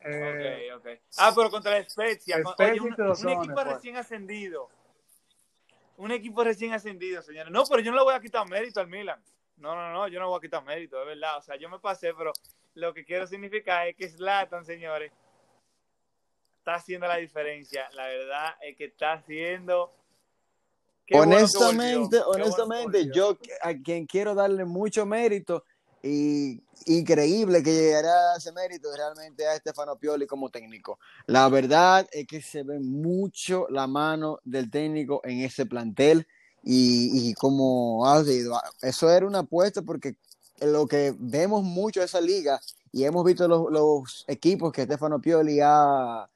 B: eh, ok, ok. Ah, pero contra la Spezia. Oye, un, un, equipo pues. recién ascendido. Un equipo recién ascendido, señores. No, pero yo no le voy a quitar mérito al Milan. No, no, no, yo no voy a quitar mérito, de verdad. O sea, yo me pasé, pero lo que quiero significar es que Slatan, señores, está haciendo la diferencia. La verdad es que está haciendo.
A: honestamente, honestamente, yo a quien quiero darle mucho mérito y increíble que llegara a ese mérito realmente a Estefano Pioli como técnico. La verdad es que se ve mucho la mano del técnico en ese plantel y, como ha sido, eso era una apuesta porque lo que vemos mucho de esa liga y hemos visto los, equipos que Stefano Pioli ha,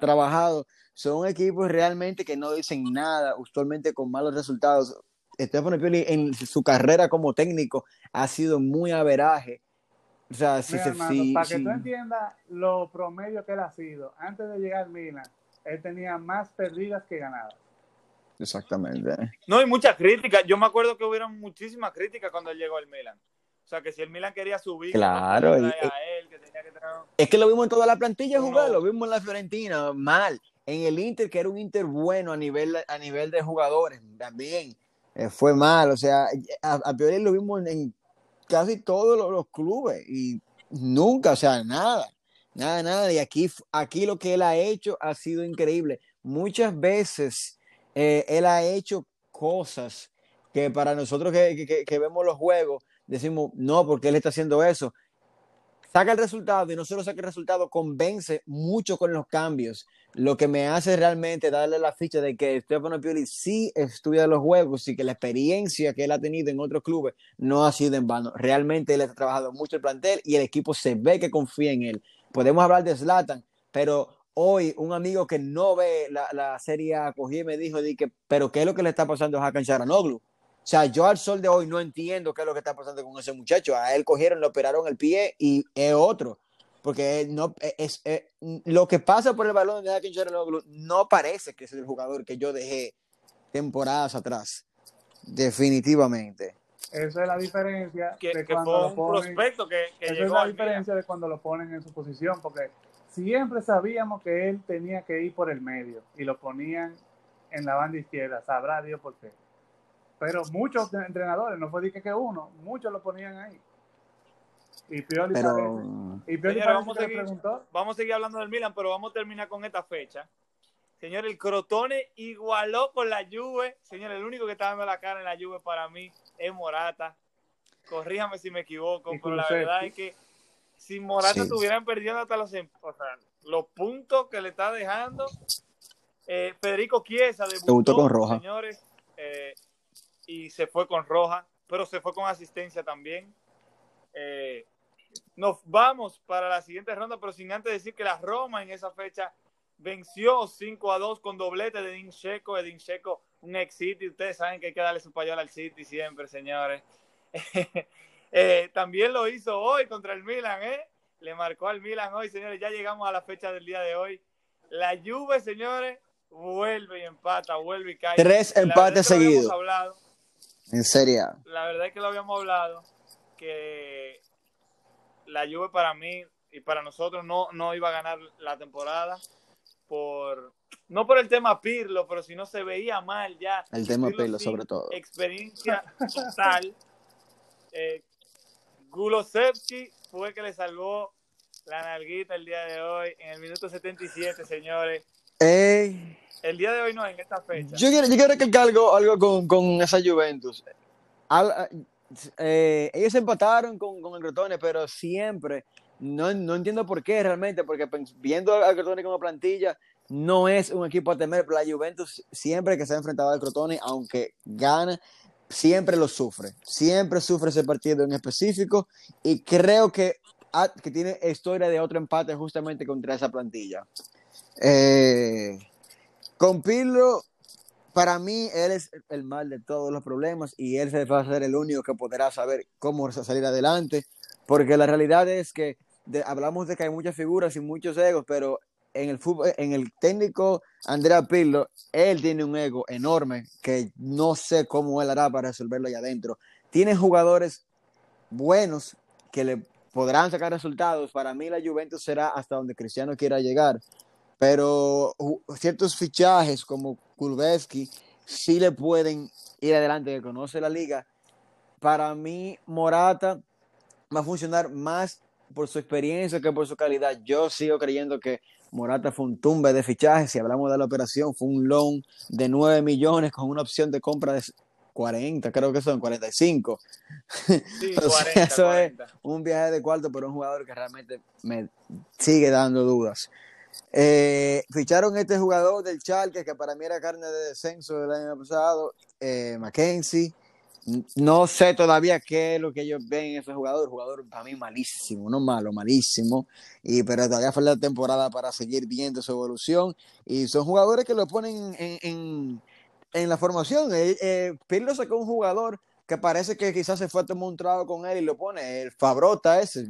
A: trabajado, son equipos realmente que no dicen nada, usualmente con malos resultados. Stefano Pioli en su carrera como técnico ha sido muy averaje. O sea, si,
C: para que tú entiendas lo promedio que él ha sido, antes de llegar al Milan, él tenía más perdidas que ganadas.
A: Exactamente.
B: No, hay mucha crítica. Yo me acuerdo que hubieron muchísimas críticas cuando él llegó al Milan. O sea, que si el Milan quería subir,
A: claro. Es que lo vimos en toda la plantilla jugar, lo vimos en la Fiorentina, mal. En el Inter, que era un Inter bueno a nivel, a nivel de jugadores, también eh, fue mal. O sea, a, a lo vimos en, casi todos los, clubes y nunca, o sea, nada, nada, nada. Y aquí, aquí lo que él ha hecho ha sido increíble. Muchas veces eh, él ha hecho cosas que para nosotros que, vemos los juegos decimos, no, porque él está haciendo eso. Saca el resultado y no solo saca el resultado, convence mucho con los cambios. Lo que me hace realmente darle la ficha de que Stefano Pioli sí estudia los juegos y que la experiencia que él ha tenido en otros clubes no ha sido en vano. Realmente él ha trabajado mucho el plantel y el equipo se ve que confía en él. Podemos hablar de Zlatan, pero hoy un amigo que no ve la, la serie acogí y me dijo, di que, pero ¿qué es lo que le está pasando a Hakan Charanoglu? O sea, yo al sol de hoy no entiendo qué es lo que está pasando con ese muchacho. A él cogieron, le operaron el pie y es otro. Porque no es, lo que pasa por el balón de Hakan Charanoglu no parece que es el jugador que yo dejé temporadas atrás. Definitivamente.
C: Esa es la diferencia
B: que, de cuando lo ponen, prospecto que,
C: esa es la diferencia de cuando lo ponen en su posición, porque siempre sabíamos que él tenía que ir por el medio y lo ponían en la banda izquierda, sabrá Dios por qué. Pero muchos entrenadores, no fue que uno, muchos lo ponían ahí. Y Pioli,
B: y Pioli vamos, a seguir, preguntó. vamos a seguir hablando del Milan, pero vamos a terminar con esta fecha. Señor, el Crotone igualó con la Juve. Señor, el único que está dando la cara en la Juve para mí es Morata. Corríjame si me equivoco, pero la verdad es que si Morata estuvieran perdiendo hasta los, em, los puntos que le está dejando, eh, Federico Chiesa debutó,
A: con Roja.
B: señores, eh, y se fue con Roja, pero se fue con asistencia también. Eh, nos vamos para la siguiente ronda, pero sin antes decir que la Roma en esa fecha venció 5 a 2 con doblete de Edin Checo. Edin Checo, un ex City. Ustedes saben que hay que darle su payola al City siempre, señores. Eh, también lo hizo hoy contra el Milan, ¿eh? Le marcó al Milan hoy, señores. Ya llegamos a la fecha del día de hoy. La Juve, señores, vuelve y empata, vuelve y cae.
A: Tres empates seguidos. En serio.
B: La verdad es que lo habíamos hablado, que la Juve para mí y para nosotros no, no iba a ganar la temporada por no por el tema Pirlo, pero si no se veía mal ya.
A: El tema Pirlo, sobre todo.
B: Experiencia total. Eh, Gulosevski fue el que le salvó la nalguita el día de hoy, en el minuto 77, señores. El día de hoy no, en esta fecha.
A: Yo quiero, yo quiero recalcar algo, algo con, con esa Juventus. Eh, ellos empataron con, con el Crotone, pero siempre, no, no, entiendo por qué realmente, porque viendo al Crotone como plantilla, no es un equipo a temer, pero la Juventus siempre que se ha enfrentado al Crotone, aunque gana, siempre lo sufre, siempre sufre ese partido en específico y creo que, que tiene historia de otro empate justamente contra esa plantilla. Eh, con Pirlo, para mí, él es el mal de todos los problemas y él se va a ser el único que podrá saber cómo salir adelante, porque la realidad es que hablamos de que hay muchas figuras y muchos egos, pero en el fútbol, en el técnico Andrea Pirlo, él tiene un ego enorme que no sé cómo él hará para resolverlo allá adentro. Tiene jugadores buenos que le podrán sacar resultados. Para mí la Juventus será hasta donde Cristiano quiera llegar. Pero ciertos fichajes como Kulveski sí le pueden ir adelante, que conoce la liga. Para mí Morata va a funcionar más por su experiencia que por su calidad. Yo sigo creyendo que Morata fue un tumbe de fichajes. Si hablamos de la operación, fue un loan de 9 millones con una opción de compra de 40, creo que son 45. Sí, 40, eso es un viaje de cuarto por un jugador que realmente me sigue dando dudas. Eh, ficharon este jugador del Chalke que para mí era carne de descenso del año pasado, eh, Mackenzie. No sé todavía qué es lo que ellos ven en ese jugador. Jugador para mí malísimo, no malo, malísimo. Y, pero todavía fue la temporada para seguir viendo su evolución. Y son jugadores que lo ponen en, en, la formación. Eh, eh, Pirlo sacó un jugador que parece que quizás se fue a tomar un trago con él y lo pone, el Fabrota ese.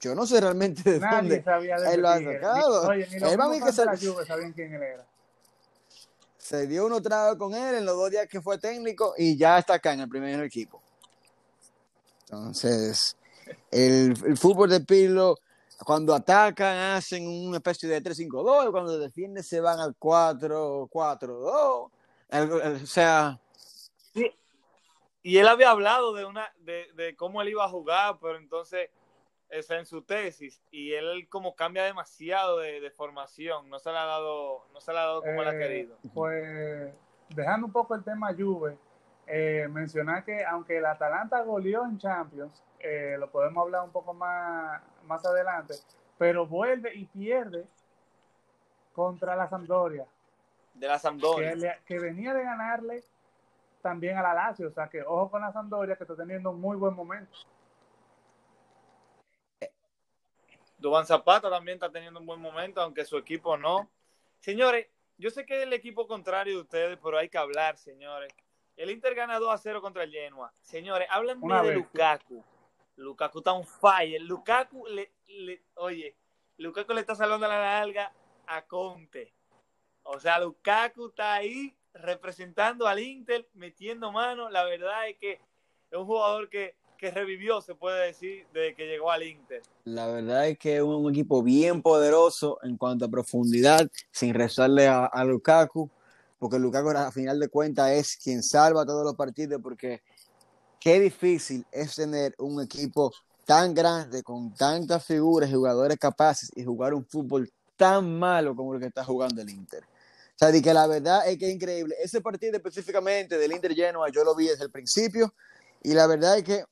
A: Yo no sé realmente de Nadie dónde él lo ha sacado. Oye, ni que se... la sabían quién él era se dio uno trago con él en los dos días que fue técnico y ya está acá en el primer equipo. Entonces, el, fútbol de Pirlo, cuando atacan, hacen una especie de 3-5-2, cuando defienden se van al 4-4-2. O sea.
B: Y él había hablado de, una, de, de cómo él iba a jugar, pero entonces está en su tesis y él como cambia demasiado de, formación, no se le ha dado, no se le ha dado como él ha eh, querido.
C: Pues dejando un poco el tema Juve, eh, mencionar que aunque el Atalanta goleó en Champions, eh, lo podemos hablar un poco más, más adelante, pero vuelve y pierde contra la Sampdoria.
B: De la Sampdoria.
C: Que, que, venía de ganarle también a la Lazio, o sea que ojo con la Sampdoria que está teniendo un muy buen momento.
B: Dubán Zapata también está teniendo un buen momento, aunque su equipo no. Señores, yo sé que es el equipo contrario de ustedes, pero hay que hablar, señores. El Inter gana 2 a 0 contra el Genoa. Señores, háblenme de Lukaku. Lukaku está un fire. Lukaku le, oye, Lukaku le está salvando la larga a Conte. O sea, Lukaku está ahí representando al Inter, metiendo mano. La verdad es que es un jugador que que revivió, se puede decir, desde que llegó al Inter.
A: La verdad es que es un equipo bien poderoso en cuanto a profundidad, sin rezarle a, Lukaku, porque Lukaku a final de cuentas es quien salva todos los partidos, porque qué difícil es tener un equipo tan grande, con tantas figuras jugadores capaces y jugar un fútbol tan malo como el que está jugando el Inter. O sea, que la verdad es que es increíble. Ese partido específicamente del Inter Genoa yo lo vi desde el principio y la verdad es que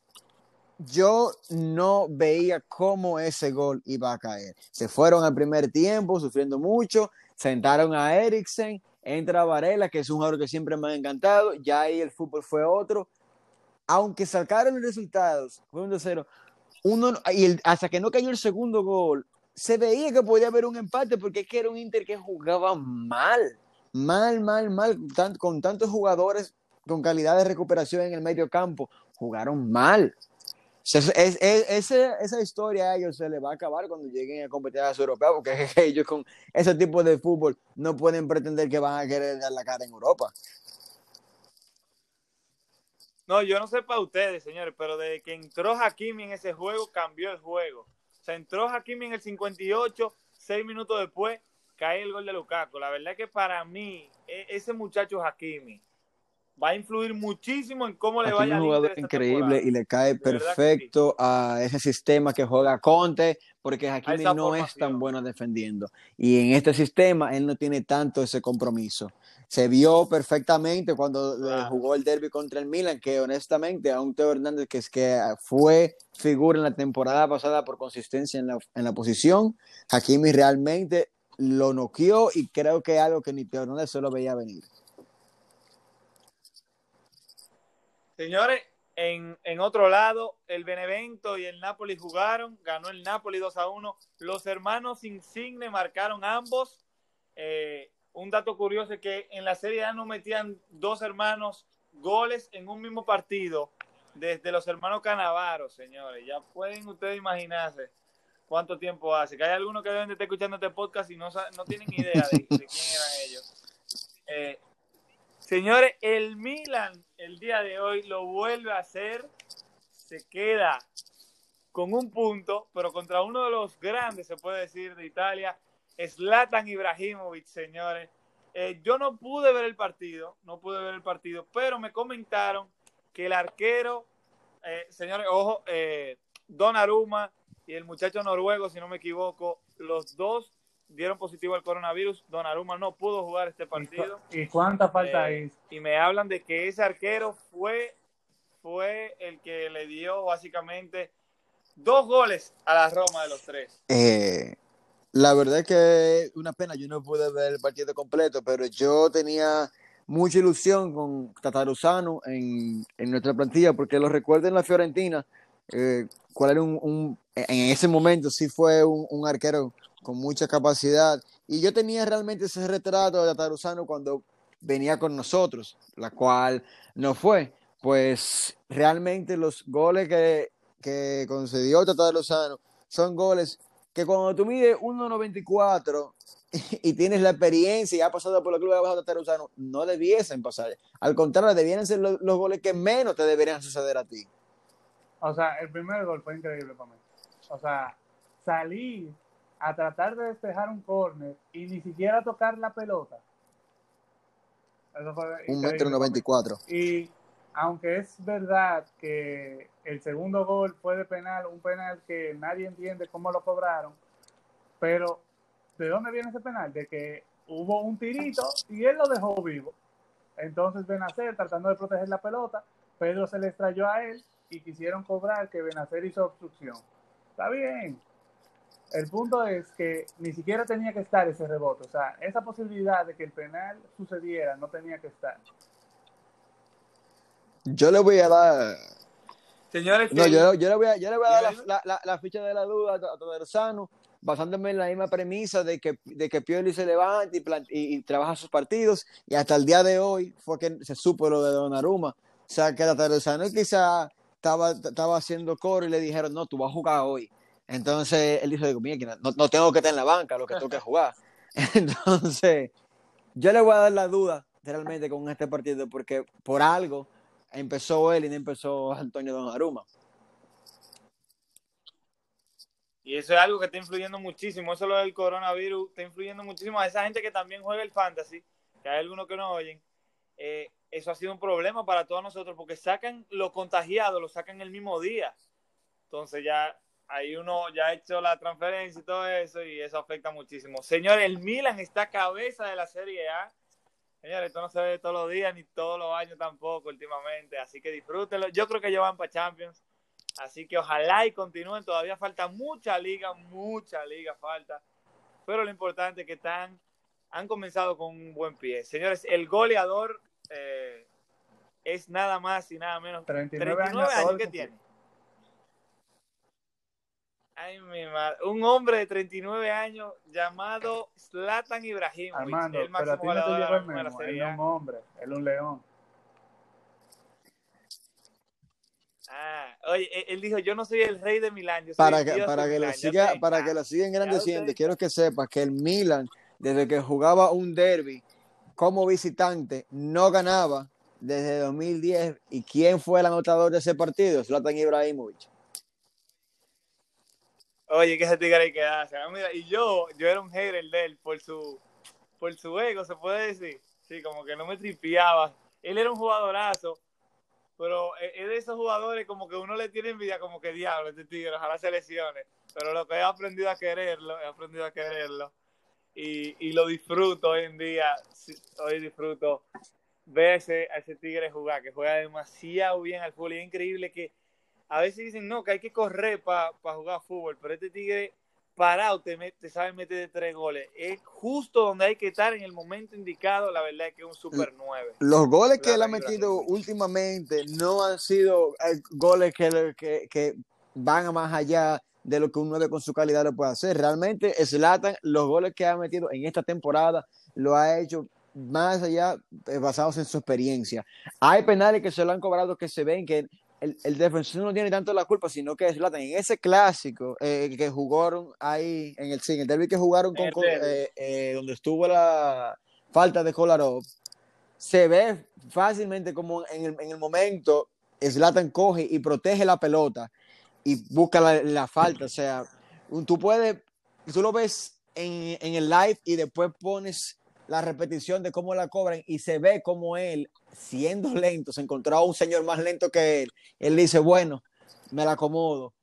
A: yo no veía cómo ese gol iba a caer. Se fueron al primer tiempo sufriendo mucho, sentaron a Eriksen, entra Varela, que es un jugador que siempre me ha encantado, ya ahí el fútbol fue otro. Aunque sacaron los resultados, fue un 2-0, uno, y hasta que no cayó el segundo gol, se veía que podía haber un empate porque era un Inter que jugaba mal, mal, mal, mal, con tantos jugadores con calidad de recuperación en el medio campo, jugaron mal. Es, esa historia a ellos se les va a acabar cuando lleguen a competencias europeas, porque ellos con ese tipo de fútbol no pueden pretender que van a querer dar la cara en Europa.
B: No, yo no sé para ustedes, señores, pero desde que entró Hakimi en ese juego, cambió el juego. O sea, entró Hakimi en el 58, seis minutos después, cae el gol de Lukaku. La verdad es que para mí, e, ese muchacho Hakimi, va a influir muchísimo en cómo le vaya a un jugador
A: increíble y le cae perfecto a ese sistema que juega Conte, porque Hakimi no es tan bueno defendiendo. Y en este sistema él no tiene tanto ese compromiso. Se vio perfectamente cuando eh, jugó el derby contra el Milan, que honestamente a un Teo Hernández que es que fue figura en la temporada pasada por consistencia en la, en la posición, Hakimi realmente lo noqueó y creo que es algo que ni Teo Hernández solo veía venir.
B: Señores, en, otro lado, el Benevento y el Napoli jugaron, ganó el Napoli 2 a 1. Los hermanos Insigne marcaron ambos. Eh, un dato curioso es que en la Serie A no metían dos hermanos goles en un mismo partido desde los hermanos Canavaro, señores. Ya pueden ustedes imaginarse cuánto tiempo hace. Que hay algunos que deben de estar escuchando este podcast y no, no tienen idea de, quién eran ellos. Eh, Señores, el Milan el día de hoy lo vuelve a hacer. Se queda con un punto, pero contra uno de los grandes, se puede decir, de Italia, Zlatan Ibrahimovic, señores. Eh, yo no pude ver el partido, no pude ver el partido, pero me comentaron que el arquero, eh, señores, ojo, eh, Don Aruma y el muchacho noruego, si no me equivoco, los dos dieron positivo al coronavirus. Donnarumma no pudo jugar este partido.
C: ¿Y, cuánta falta hay?
B: Eh, y me hablan de que ese arquero fue, fue el que le dio básicamente dos goles a la Roma de los tres.
A: Eh, la verdad es que es una pena, yo no pude ver el partido completo, pero yo tenía mucha ilusión con Tataruzano en, en nuestra plantilla, porque lo recuerdo en la Fiorentina, eh, cuál era un, en ese momento sí fue un, arquero con mucha capacidad, y yo tenía realmente ese retrato de Tataruzano cuando venía con nosotros, la cual no fue, pues realmente los goles que, que concedió Tataruzano son goles que cuando tú mides 1.94 y tienes la experiencia y has pasado por el club de abajo de Tarusano, no debiesen pasar. Al contrario, debieran ser los, goles que menos te deberían suceder a ti.
C: O sea, el primer gol fue increíble para mí. O sea, salir a tratar de despejar un córner y ni siquiera tocar la pelota.
A: Eso fue un metro 94.
C: Y aunque es verdad que el segundo gol fue de penal, un penal que nadie entiende cómo lo cobraron, pero ¿de dónde viene ese penal? De que hubo un tirito y él lo dejó vivo. Entonces Benacer, tratando de proteger la pelota, Pedro se le extrayó a él y quisieron cobrar que Benacer hizo obstrucción. Está bien. El punto es que ni siquiera tenía que estar ese rebote. O sea, esa posibilidad de que el penal sucediera no tenía que estar.
A: Yo le voy a dar.
B: Señores,
A: no, yo, le voy a, yo le voy a dar la, ficha de la duda a Todersano, basándome en la misma premisa de que, de que Pioli se levanta y, y, trabaja sus partidos, y hasta el día de hoy fue que se supo lo de Donnarumma. O sea, que Todersano quizá estaba, estaba haciendo coro y le dijeron, no, tú vas a jugar hoy. Entonces él dijo, mira, no, no tengo que estar en la banca, lo que tengo que jugar. Entonces, yo le voy a dar la duda realmente con este partido, porque por algo empezó él y no empezó Antonio Don Aruma.
B: Y eso es algo que está influyendo muchísimo. Eso lo del coronavirus está influyendo muchísimo a esa gente que también juega el fantasy, que hay algunos que no oyen. Eh, eso ha sido un problema para todos nosotros porque sacan lo contagiado, lo sacan el mismo día. Entonces ya ahí uno ya ha hecho la transferencia y todo eso y eso afecta muchísimo. Señor, el Milan está cabeza de la Serie A Señores, esto no se ve todos los días ni todos los años tampoco últimamente, así que disfrútenlo. Yo creo que ellos van para Champions, así que ojalá y continúen. Todavía falta mucha liga, mucha liga falta, pero lo importante es que están, han comenzado con un buen pie. Señores, el goleador eh, es nada más y nada menos
C: 39, años,
B: que tiene. Ay, mi madre. Un hombre de 39 años llamado Zlatan Ibrahimovic.
C: Armando, el máximo pero a ti no te de la Serie Él es un hombre, él es un león.
B: Ah, oye, él dijo, yo no soy el rey de Milán. Yo
A: soy para que, para que, lo siga, para que lo siga engrandeciendo, quiero que sepas que el Milan, desde que jugaba un derby como visitante, no ganaba desde 2010. ¿Y quién fue el anotador de ese partido? Zlatan Ibrahimovic.
B: Oye, que ese tigre hay que darse. Y yo, yo era un hater de él por su, por su ego, se puede decir. Sí, como que no me tripeaba. Él era un jugadorazo, pero e, es de esos jugadores como que uno le tiene envidia, como que diablo, este tigre, ojalá se lesione. Pero lo que he aprendido a quererlo, he aprendido a quererlo. Y, y lo disfruto hoy en día. Hoy disfruto ver ese, a ese tigre jugar, que juega demasiado bien al fútbol. Y es increíble que a veces dicen, no, que hay que correr para jugar fútbol, pero este tigre parado te, te sabe meter de tres goles. Es justo donde hay que estar en el momento indicado, la verdad es que es un super 9.
A: Los goles que él ha metido últimamente no han sido eh, goles que, que, que van a más allá de lo que un 9 con su calidad lo puede hacer. Realmente, Slatan, los goles que ha metido en esta temporada, lo ha hecho más allá eh, basados en su experiencia. Hay penales que se lo han cobrado que se ven que el, defensor no tiene tanto la culpa, sino que es Zlatan. En ese clásico eh, que jugaron ahí, en el, sí, el derby que jugaron con, eh, eh, donde estuvo la falta de Kolarov, se ve fácilmente como en el, en el momento Zlatan coge y protege la pelota y busca la, falta. O sea, tú puedes, tú lo ves en, en el live y después pones la repetición de cómo la cobran y se ve como él, siendo lento, se encontró a un señor más lento que él. Él dice, bueno, me la acomodo.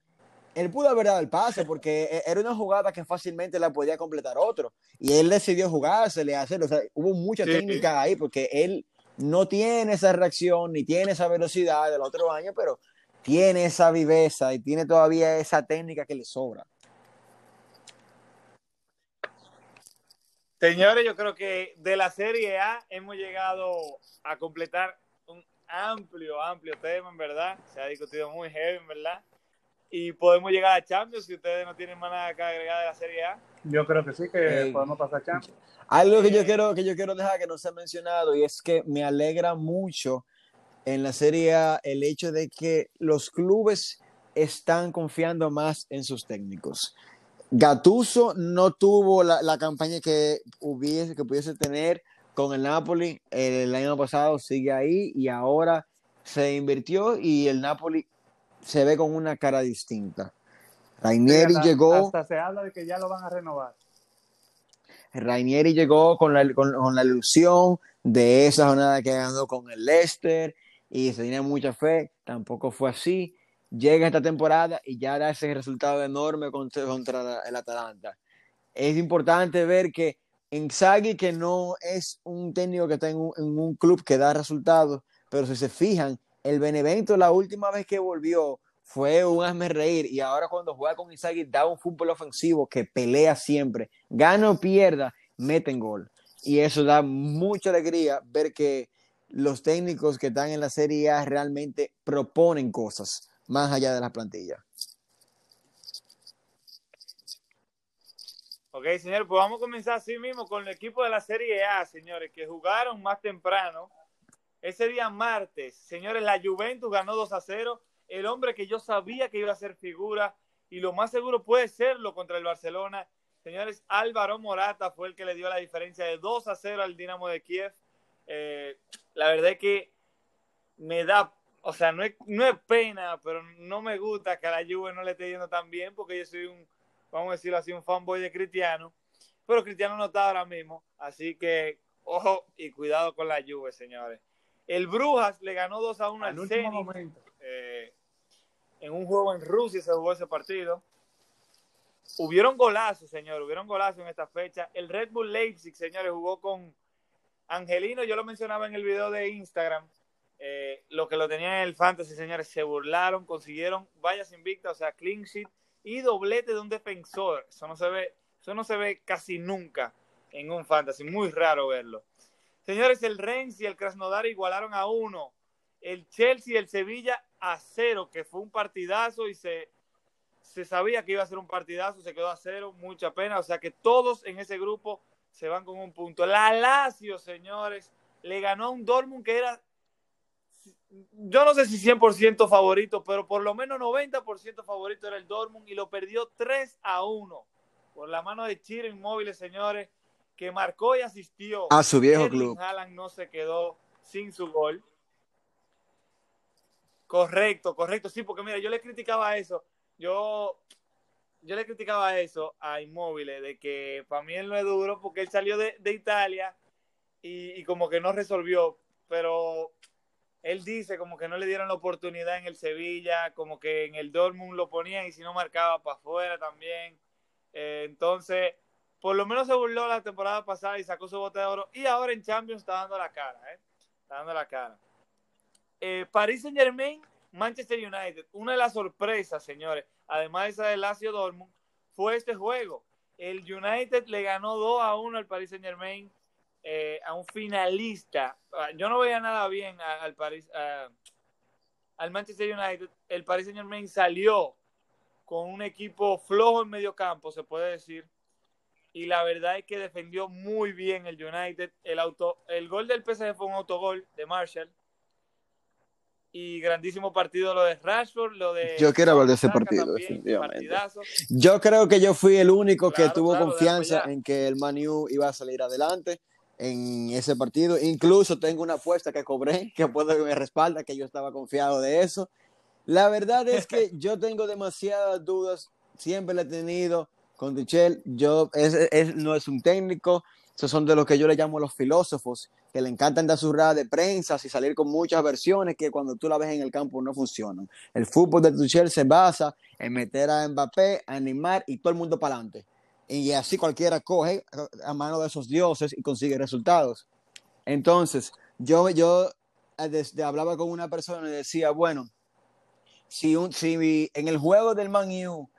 A: él pudo haber dado el pase porque e, era una jugada que fácilmente la podía completar otro. Y él decidió jugársele, hacerlo. O sea, hubo mucha técnica ahí porque él no tiene esa reacción ni tiene esa velocidad del otro año, pero tiene esa viveza y tiene todavía esa técnica que le sobra.
B: Señores, yo creo que de la Serie A hemos llegado a completar un amplio, amplio tema, en verdad. Se ha discutido muy heavy, en verdad. Y podemos llegar a Champions si ustedes no tienen más nada que agregar de la Serie A.
C: Yo creo que sí, que podemos pasar a Champions.
A: Algo que yo, quiero, que yo quiero dejar que no se ha mencionado y es que me alegra mucho en la Serie A el hecho de que los clubes están confiando más en sus técnicos. Gatuso no tuvo la, campaña que hubiese, que pudiese tener con el Napoli el año pasado, sigue ahí y ahora se invirtió y el Napoli se ve con una cara distinta. Rainieri llegó.
C: Hasta se habla de que ya lo van a renovar.
A: Rainieri llegó con la, con, la ilusión de esa jornada que ganó con el Leicester y se tenía mucha fe. Tampoco fue así llega esta temporada y ya da ese resultado enorme contra, el Atalanta. Es importante ver que Inzaghi, que no es un técnico que está en un, club que da resultados, pero si se fijan, el Benevento la última vez que volvió fue un hazme reír y ahora cuando juega con Inzaghi da un fútbol ofensivo que pelea siempre, gana o pierda, meten gol. Y eso da mucha alegría ver que los técnicos que están en la Serie A realmente proponen cosas más allá de la plantilla.
B: Ok, señor, pues vamos a comenzar así mismo con el equipo de la Serie A, señores, que jugaron más temprano. Ese día martes, señores, la Juventus ganó 2 a 0. El hombre que yo sabía que iba a ser figura y lo más seguro puede serlo contra el Barcelona. Señores, Álvaro Morata fue el que le dio la diferencia de 2 a 0 al Dinamo de Kiev. Eh, la verdad es que me da o sea, no es, no es pena, pero no me gusta que a la Juve no le esté yendo tan bien porque yo soy un, vamos a decirlo así, un fanboy de Cristiano. Pero Cristiano no está ahora mismo, así que ojo y cuidado con la Juve, señores. El Brujas le ganó 2 a 1 al, al eh, en un juego en Rusia se jugó ese partido. Hubieron golazos, señores, hubieron golazos en esta fecha. El Red Bull Leipzig, señores, jugó con Angelino, yo lo mencionaba en el video de Instagram eh, lo que lo tenían en el fantasy, señores, se burlaron, consiguieron vallas invictas, o sea, clean sheet y doblete de un defensor. Eso no se ve, eso no se ve casi nunca en un fantasy, muy raro verlo. Señores, el Rennes y el Krasnodar igualaron a uno. El Chelsea y el Sevilla a cero, que fue un partidazo y se, se sabía que iba a ser un partidazo, se quedó a cero, mucha pena. O sea que todos en ese grupo se van con un punto. La Lazio, señores, le ganó a un Dortmund que era yo no sé si 100% favorito, pero por lo menos 90% favorito era el Dortmund y lo perdió 3 a 1 por la mano de Chiro Inmóviles, señores, que marcó y asistió.
A: A su viejo club.
B: Haaland no se quedó sin su gol. Correcto, correcto. Sí, porque mira, yo le criticaba eso. Yo, yo le criticaba eso a Inmóviles, de que para mí él no es duro porque él salió de, Italia y, y como que no resolvió. Pero él dice como que no le dieron la oportunidad en el Sevilla, como que en el Dortmund lo ponían y si no marcaba para afuera también. Eh, entonces, por lo menos se burló la temporada pasada y sacó su bote de oro. Y ahora en Champions está dando la cara, ¿eh? Está dando la cara. Eh, Paris Saint Germain, Manchester United. Una de las sorpresas, señores, además de esa de Lazio Dortmund, fue este juego. El United le ganó 2 a 1 al Paris Saint Germain eh, a un finalista. Ah, yo no veía nada bien al Paris, al Manchester United. El Paris Saint Germain salió con un equipo flojo en medio campo, se puede decir. Y la verdad es que defendió muy bien el United. El, auto, el gol del PSG fue un autogol de Marshall. Y grandísimo partido lo de Rashford, lo de...
A: Yo quiero hablar de ese partido, definitivamente. Yo creo que yo fui el único que tuvo confianza en que el Manu iba a salir adelante en ese partido. Incluso tengo una apuesta que cobré, que puedo que me respalda, que yo estaba confiado de eso. La verdad es que yo tengo demasiadas dudas, siempre le he tenido con Tuchel. Yo, es, no es un técnico, Esos son de los que yo le llamo los filósofos, que le encantan dar sus ruedas de prensa y salir con muchas versiones que cuando tú la ves en el campo no funcionan. El fútbol de Tuchel se basa en meter a Mbappé, a Neymar y todo el mundo para adelante. Y así cualquiera coge a mano de esos dioses y consigue resultados. Entonces, yo, yo desde, hablaba con una persona y decía, bueno, si, un, si en el juego del Man U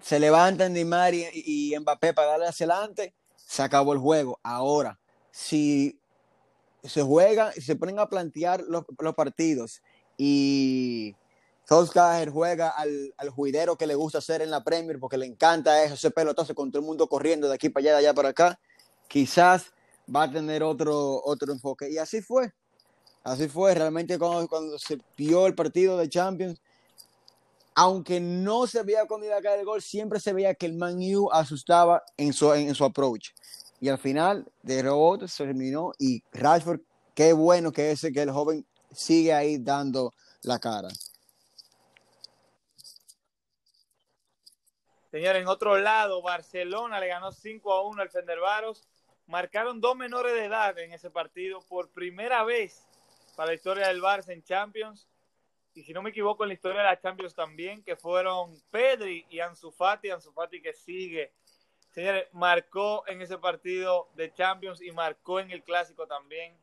A: se levantan Neymar y, y Mbappé para darle hacia adelante, se acabó el juego. Ahora, si se juega, y se ponen a plantear los, los partidos y Solskjaer juega al, al, juidero que le gusta hacer en la Premier porque le encanta eso, ese pelotazo con todo el mundo corriendo de aquí para allá, de allá para acá, quizás va a tener otro, otro enfoque. Y así fue. Así fue. Realmente cuando, cuando se vio el partido de Champions, aunque no se veía cuando iba a caer el gol, siempre se veía que el Man U asustaba en su, en, su approach. Y al final, de robot se terminó y Rashford, qué bueno que ese, que el joven sigue ahí dando la cara.
B: Señor, en otro lado, Barcelona le ganó 5 a 1 al Fenderbaros. Marcaron dos menores de edad en ese partido por primera vez para la historia del Barça en Champions y si no me equivoco en la historia de la Champions también, que fueron Pedri y Ansu Fati, Ansu Fati que sigue. Señores, marcó en ese partido de Champions y marcó en el Clásico también.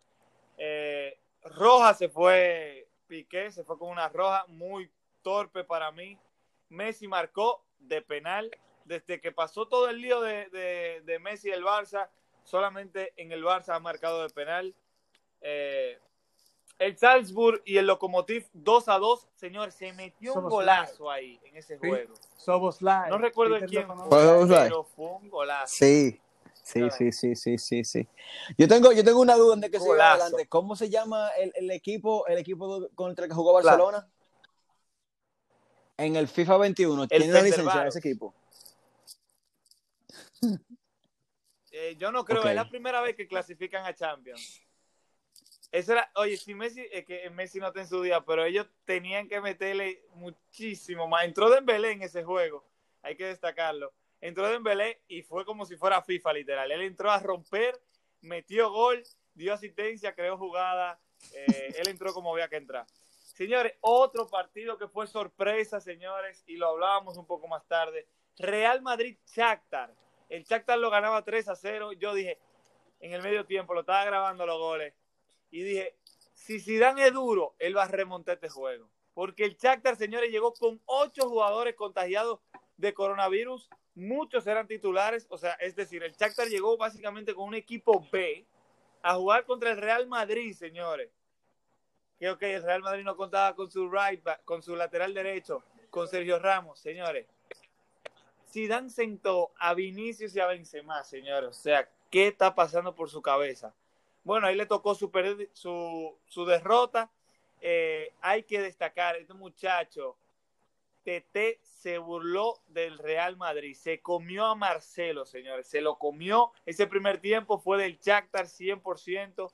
B: Eh, roja se fue, Piqué se fue con una roja muy torpe para mí. Messi marcó de penal. Desde que pasó todo el lío de, de, de Messi y el Barça, solamente en el Barça ha marcado de penal. Eh, el Salzburg y el Lokomotiv 2 a 2, señor, se metió un golazo ahí en ese juego.
C: Somos
B: No recuerdo quién fue, pero fue un golazo.
A: Sí. Sí, sí, sí, sí, sí, sí. Yo tengo, yo tengo una duda de que siga adelante. ¿Cómo se llama el, el, equipo, el equipo contra el que jugó Barcelona? En el FIFA 21. ¿Tiene la licencia de ese equipo?
B: Eh, yo no creo, es la primera vez que clasifican a Champions. Eso era, oye, si Messi, es que Messi no está en su día, pero ellos tenían que meterle muchísimo más. Entró Dembélé en ese juego, hay que destacarlo. Entró Dembélé y fue como si fuera FIFA, literal. Él entró a romper, metió gol, dio asistencia, creó jugada. Eh, él entró como había que entrar. Señores, otro partido que fue sorpresa, señores, y lo hablábamos un poco más tarde. Real Madrid-Shakhtar. El Shakhtar lo ganaba 3 a 0. Yo dije, en el medio tiempo, lo estaba grabando los goles y dije, si Zidane es duro, él va a remontar este juego. Porque el Shakhtar, señores, llegó con ocho jugadores contagiados de coronavirus. Muchos eran titulares. O sea, es decir, el Shakhtar llegó básicamente con un equipo B a jugar contra el Real Madrid, señores. Que ok, el Real Madrid no contaba con su right back, con su lateral derecho, con Sergio Ramos, señores. Zidane sentó a Vinicius y a Benzema, señores. O sea, ¿qué está pasando por su cabeza? Bueno, ahí le tocó su, su, derrota. Eh, hay que destacar, este muchacho, Tete se burló del Real Madrid, se comió a Marcelo, señores, se lo comió. Ese primer tiempo fue del Shakhtar 100%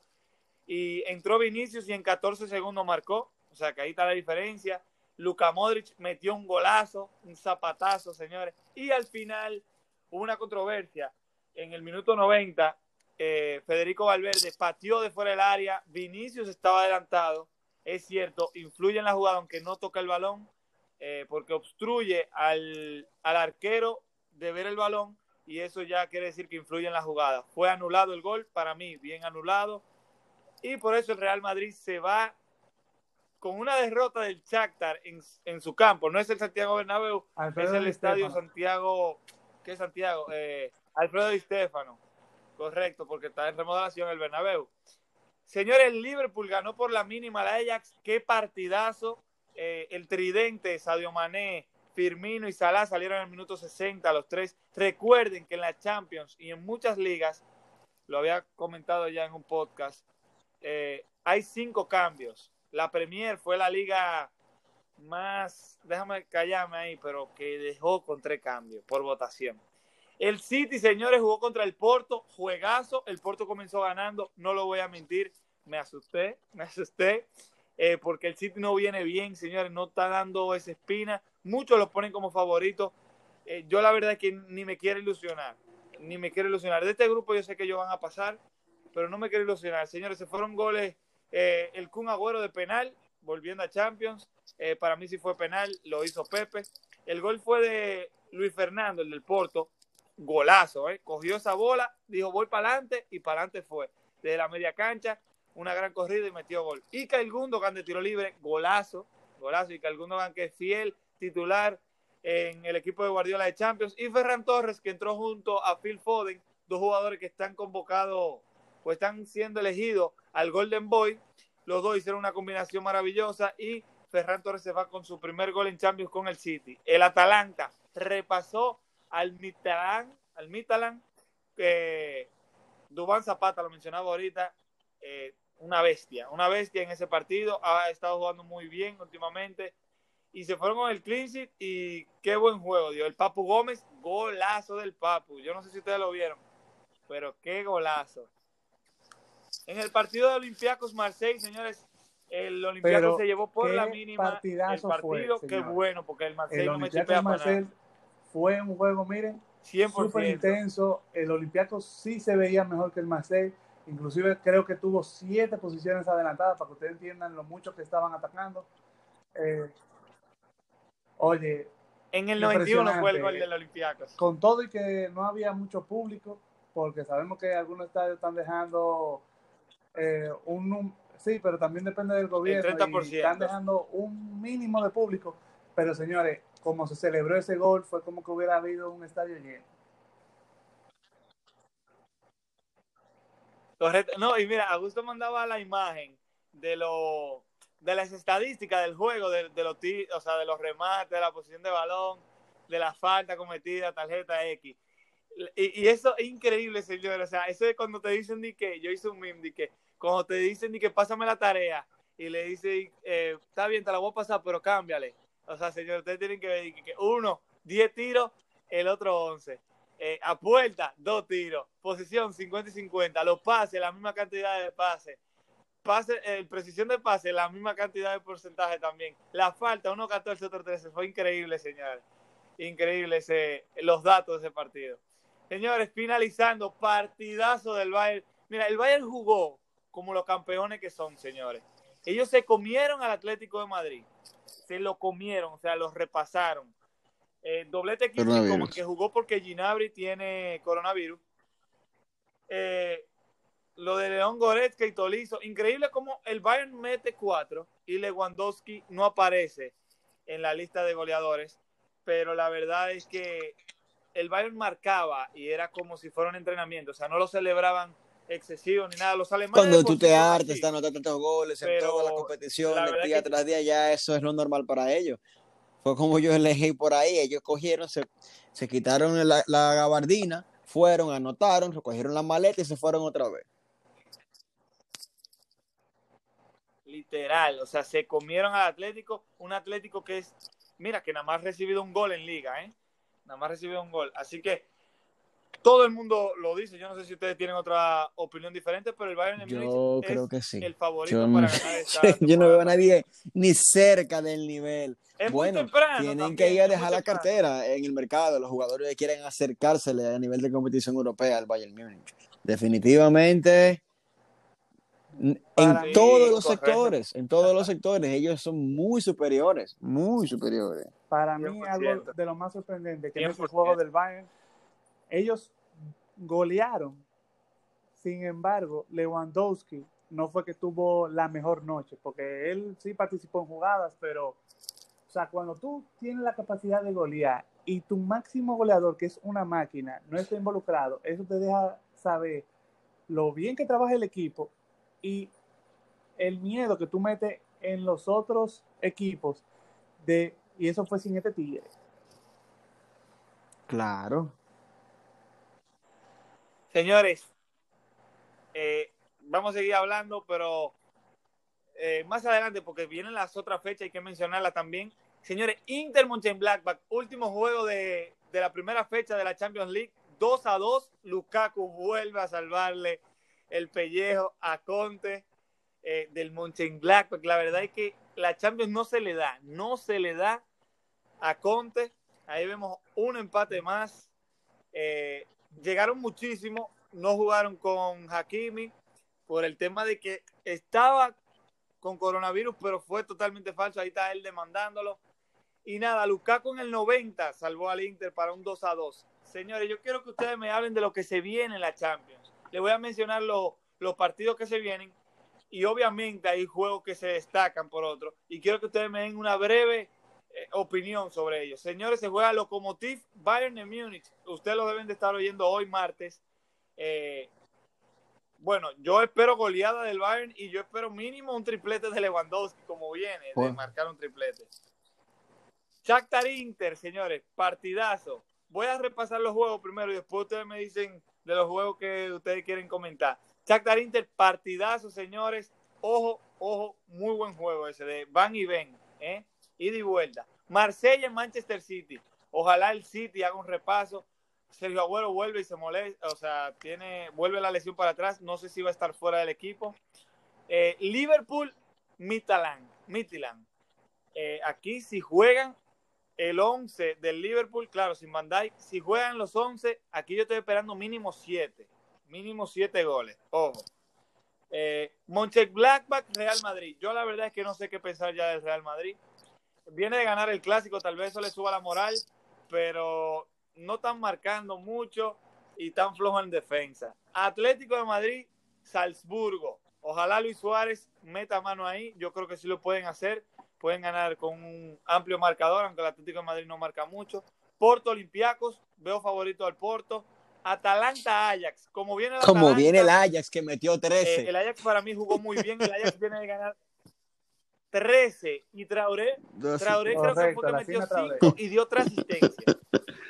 B: y entró Vinicius y en 14 segundos marcó, o sea que ahí está la diferencia. Luka Modric metió un golazo, un zapatazo, señores, y al final hubo una controversia. En el minuto 90, eh, Federico Valverde pateó de fuera del área, Vinicius estaba adelantado, es cierto, influye en la jugada aunque no toca el balón, eh, porque obstruye al, al, arquero de ver el balón y eso ya quiere decir que influye en la jugada. Fue anulado el gol, para mí, bien anulado, y por eso el Real Madrid se va con una derrota del Shakhtar en, en su campo, no es el Santiago Bernabéu, es el Estadio Santiago, ¿qué es Santiago? Eh, Alfredo Di Stefano Correcto, porque está en remodelación el Bernabéu. Señores, el Liverpool ganó por la mínima la Ajax. Qué partidazo. Eh, el tridente, Sadio Mané, Firmino y Salah salieron en el minuto 60 los tres. Recuerden que en la Champions y en muchas ligas, lo había comentado ya en un podcast, eh, hay cinco cambios. La Premier fue la liga más, déjame callarme ahí, pero que dejó con tres cambios por votación. El City, señores, jugó contra el Porto, juegazo. El Porto comenzó ganando, no lo voy a mentir, me asusté, me asusté, eh, porque el City no viene bien, señores, no está dando esa espina. Muchos lo ponen como favorito. Eh, yo la verdad es que ni me quiero ilusionar. ni me quiero ilusionar. De este grupo yo sé que ellos van a pasar, pero no me quiero ilusionar. Señores, se fueron goles. Eh, el Kun Agüero de penal, volviendo a Champions. Eh, para mí sí fue penal, lo hizo Pepe. El gol fue de Luis Fernando, el del Porto. Golazo, ¿eh? Cogió esa bola, dijo voy para adelante y para adelante fue. Desde la media cancha, una gran corrida y metió gol. Y Gundogan de tiro libre, golazo, golazo. Y Gundogan que es fiel, titular en el equipo de Guardiola de Champions. Y Ferran Torres que entró junto a Phil Foden, dos jugadores que están convocados o están siendo elegidos al Golden Boy. Los dos hicieron una combinación maravillosa y Ferran Torres se va con su primer gol en Champions con el City. El Atalanta repasó al Mitalan, al Mitalan, que Dubán Zapata lo mencionaba ahorita, eh, una bestia, una bestia en ese partido, ha estado jugando muy bien últimamente y se fueron con el clean y qué buen juego dio. El Papu Gómez, golazo del Papu. Yo no sé si ustedes lo vieron, pero qué golazo. En el partido de Olympiacos Marseille, señores, el Olympiacos se llevó por la mínima el partido. qué bueno, porque el Marseille no me chipea
C: para Fue un juego, miren, súper intenso. El Olympiacos sí se veía mejor que el Marseille Inclusive creo que tuvo siete posiciones adelantadas para que ustedes entiendan lo mucho que estaban atacando. Eh, oye.
B: En el 91 fue el gol del Olympiacos.
C: Con todo y que no había mucho público, porque sabemos que algunos estadios están dejando eh, un... Sí, pero también depende del gobierno. están dejando un mínimo de público. Pero señores, como se celebró ese gol, fue como que hubiera habido un estadio lleno.
B: No, y mira, Augusto mandaba la imagen de lo de las estadísticas del juego, de, los o sea, de los remates, de la posición de balón, de la falta cometida, tarjeta X. Y, eso es increíble, señor. O sea, eso es cuando te dicen ni que, yo hice un meme, de que cuando te dicen ni que pásame la tarea y le dice, eh, está bien, te la voy a pasar, pero cámbiale. O sea, señor, ustedes tienen que ver que uno, 10 tiros, el otro 11. Eh, a puerta, dos tiros. Posición 50 y 50. Los pases, la misma cantidad de pases. Pase, eh, precisión de pase, la misma cantidad de porcentaje también. La falta, 1-14, otro 13. Fue increíble, señores. Increíble los datos de ese partido. Señores, finalizando, partidazo del Bayern. Mira, el Bayern jugó como los campeones que son, señores. Ellos se comieron al Atlético de Madrid. Se lo comieron, o sea, los repasaron eh, doblete como que jugó porque Ginabri tiene coronavirus. Eh, lo de León Goretzka y Tolizo. Increíble como el Bayern mete cuatro y Lewandowski no aparece en la lista de goleadores. Pero la verdad es que el Bayern marcaba y era como si fuera un entrenamiento. O sea, no lo celebraban excesivo ni nada. Los alemanes.
A: Cuando tú te hartas, están anotando tantos goles en todas las competiciones, día tras día, ya eso es lo normal para ellos fue como yo elegí por ahí. Ellos cogieron, se, se quitaron la, gabardina, fueron, anotaron, recogieron la maleta y se fueron otra vez.
B: Literal, o sea, se comieron al Atlético, un Atlético que es, mira, que nada más ha recibido un gol en liga, ¿eh? Nada más ha recibido un gol. Así que todo el mundo lo dice. Yo no sé si ustedes tienen otra opinión diferente, pero el Bayern
A: yo creo que sí.
B: el favorito para ganar esta
A: Yo no veo a nadie ni cerca del nivel. bueno, tienen que ir a dejar la cartera en el mercado. Los jugadores que quieren acercársele a nivel de competición europea al Bayern Múnich. Definitivamente, en todos los sectores, en todos los sectores, ellos son muy superiores, muy superiores.
C: Para mí, algo de lo más sorprendente que es el juego del Bayern ellos golearon. Sin embargo, Lewandowski no fue que tuvo la mejor noche, porque él sí participó en jugadas, pero, o sea, cuando tú tienes la capacidad de golear y tu máximo goleador, que es una máquina, no está involucrado, eso te deja saber lo bien que trabaja el equipo y el miedo que tú metes en los otros equipos de, y eso fue sin este tigre.
A: Claro.
B: Señores, eh, vamos a seguir hablando, pero eh, más adelante, porque vienen las otras fechas, hay que mencionarlas también. Señores, Inter Blackback, último juego de, la primera fecha de la Champions League, 2 a 2. Lukaku vuelve a salvarle el pellejo a Conte eh, del Blackback. La verdad es que la Champions no se le da, no se le da a Conte. Ahí vemos un empate más. Llegaron muchísimo, no jugaron con Hakimi por el tema de que estaba con coronavirus, pero fue totalmente falso. Ahí está él demandándolo. Y nada, Lukaku en el 90 salvó al Inter para un 2 a 2. Señores, yo quiero que ustedes me hablen de lo que se viene en la Champions. Les voy a mencionar los partidos que se vienen y obviamente hay juegos que se destacan por otro. Y quiero que ustedes me den una breve opinión sobre ellos. Señores, se juega Lokomotiv Bayern de Múnich. Ustedes lo deben de estar oyendo hoy martes. Eh, bueno, yo espero goleada del Bayern y yo espero mínimo un triplete de Lewandowski, como viene, de marcar un triplete. Shakhtar Inter, señores, partidazo. Voy a repasar los juegos primero y después ustedes me dicen de los juegos que ustedes quieren comentar. Shakhtar Inter, partidazo, señores. Ojo, ojo, muy buen juego ese de van y ven, ¿eh? Ida y vuelta. Marsella, Manchester City. Ojalá el City haga un repaso. Sergio Agüero vuelve y se molesta, o sea, tiene, vuelve la lesión para atrás, no sé si va a estar fuera del equipo. Eh, Liverpool, Midtjylland, Midtjylland. Eh, aquí si juegan el 11 del Liverpool, claro, sin Van si juegan los 11, aquí yo estoy esperando mínimo 7, mínimo 7 goles, ojo. Eh, Blackback, Real Madrid. Yo la verdad es que no sé qué pensar ya del Real Madrid. Viene de ganar el clásico, tal vez eso le suba la moral, pero no están marcando mucho y tan flojo en defensa. Atlético de Madrid, Salzburgo. Ojalá Luis Suárez meta mano ahí. Yo creo que sí lo pueden hacer. Pueden ganar con un amplio marcador, aunque el Atlético de Madrid no marca mucho. Porto Olympiacos, veo favorito al Porto. Atalanta Ajax, como viene el
A: Como viene el Ajax que metió 13.
B: Eh, el Ajax para mí jugó muy bien, el Ajax viene de ganar 13 y Traoré, Traoré creo que fue que metió 5 y dio otra asistencia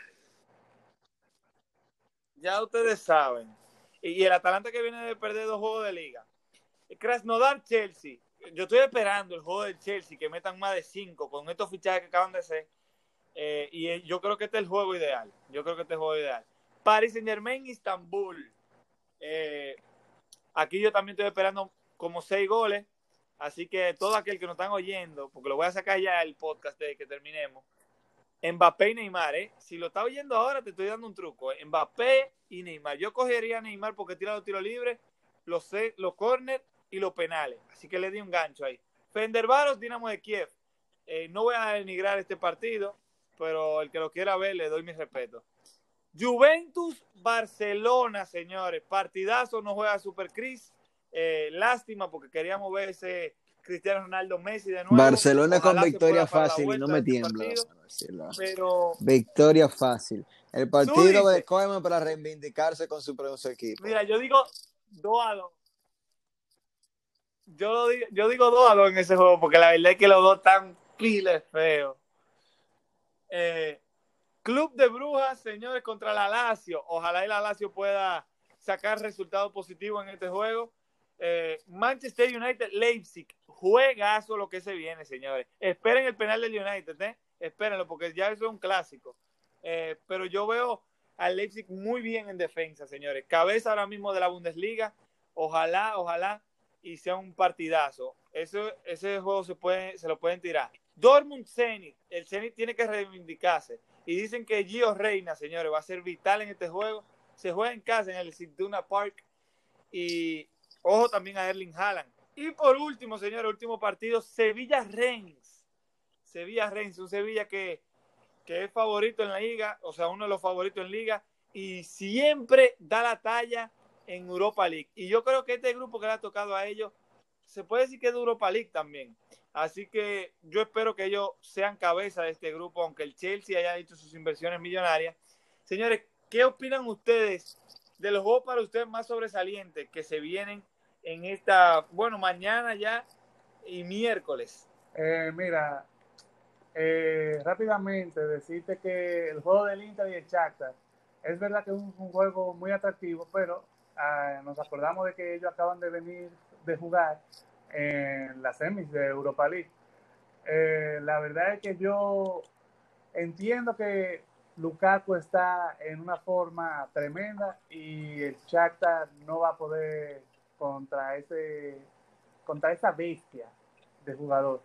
B: ya ustedes saben. Y el Atalanta que viene de perder dos juegos de liga. Krasnodar Chelsea. Yo estoy esperando el juego del Chelsea que metan más de cinco con estos fichajes que acaban de hacer. Eh, y yo creo que este es el juego ideal. Yo creo que este es el juego ideal. Paris Saint Germain, Istanbul. Eh, aquí yo también estoy esperando como seis goles. Así que todo aquel que nos están oyendo, porque lo voy a sacar ya el podcast de que terminemos, Mbappé y Neymar, ¿eh? Si lo está oyendo ahora, te estoy dando un truco. ¿eh? Mbappé y Neymar. Yo cogería a Neymar porque tira los tiros libres, los, los corners y los penales. Así que le di un gancho ahí. Fendervaros, Dinamo de Kiev. Eh, no voy a denigrar este partido, pero el que lo quiera ver, le doy mi respeto. Juventus, Barcelona, señores. Partidazo, no juega Super Cris. Eh, lástima porque queríamos ver ese Cristiano Ronaldo Messi de nuevo.
A: Barcelona con victoria fácil y no me tiembla. Pero... Victoria fácil. El partido de Koeman para reivindicarse con su, su equipo.
B: Mira, yo digo 2 a 2. Yo, digo, yo digo 2 a 2 en ese juego porque la verdad es que los dos están piles feos. Eh, Club de Brujas, señores, contra la Lazio. Ojalá el Lazio pueda sacar resultados positivos en este juego. Eh, Manchester United, Leipzig, juegazo lo que se viene, señores. Esperen el penal del United, ¿eh? Espérenlo, porque ya eso es un clásico. Eh, pero yo veo al Leipzig muy bien en defensa, señores. Cabeza ahora mismo de la Bundesliga. Ojalá, ojalá, y sea un partidazo. Ese juego se, puede, se lo pueden tirar. Dortmund Zenit. El Zenit tiene que reivindicarse. Y dicen que Gio Reina, señores, va a ser vital en este juego. Se juega en casa, en el Siduna Park. Y Ojo también a Erling Haaland. Y por último, señor, último partido, Sevilla-Reims. Sevilla-Reims, un Sevilla que, que es favorito en la liga, o sea, uno de los favoritos en liga, y siempre da la talla en Europa League. Y yo creo que este grupo que le ha tocado a ellos, se puede decir que es de Europa League también. Así que yo espero que ellos sean cabeza de este grupo, aunque el Chelsea haya hecho sus inversiones millonarias. Señores, ¿qué opinan ustedes de los juegos para ustedes más sobresalientes que se vienen en esta, bueno, mañana ya y miércoles?
C: Eh, mira, eh, rápidamente decirte que el juego del Inter y el Shakhtar es verdad que es un, juego muy atractivo, pero ah, nos acordamos de que ellos acaban de venir de jugar en las semis de Europa League. Eh, la verdad es que yo entiendo que Lukaku está en una forma tremenda y el Shakhtar no va a poder contra ese contra esa bestia de jugador.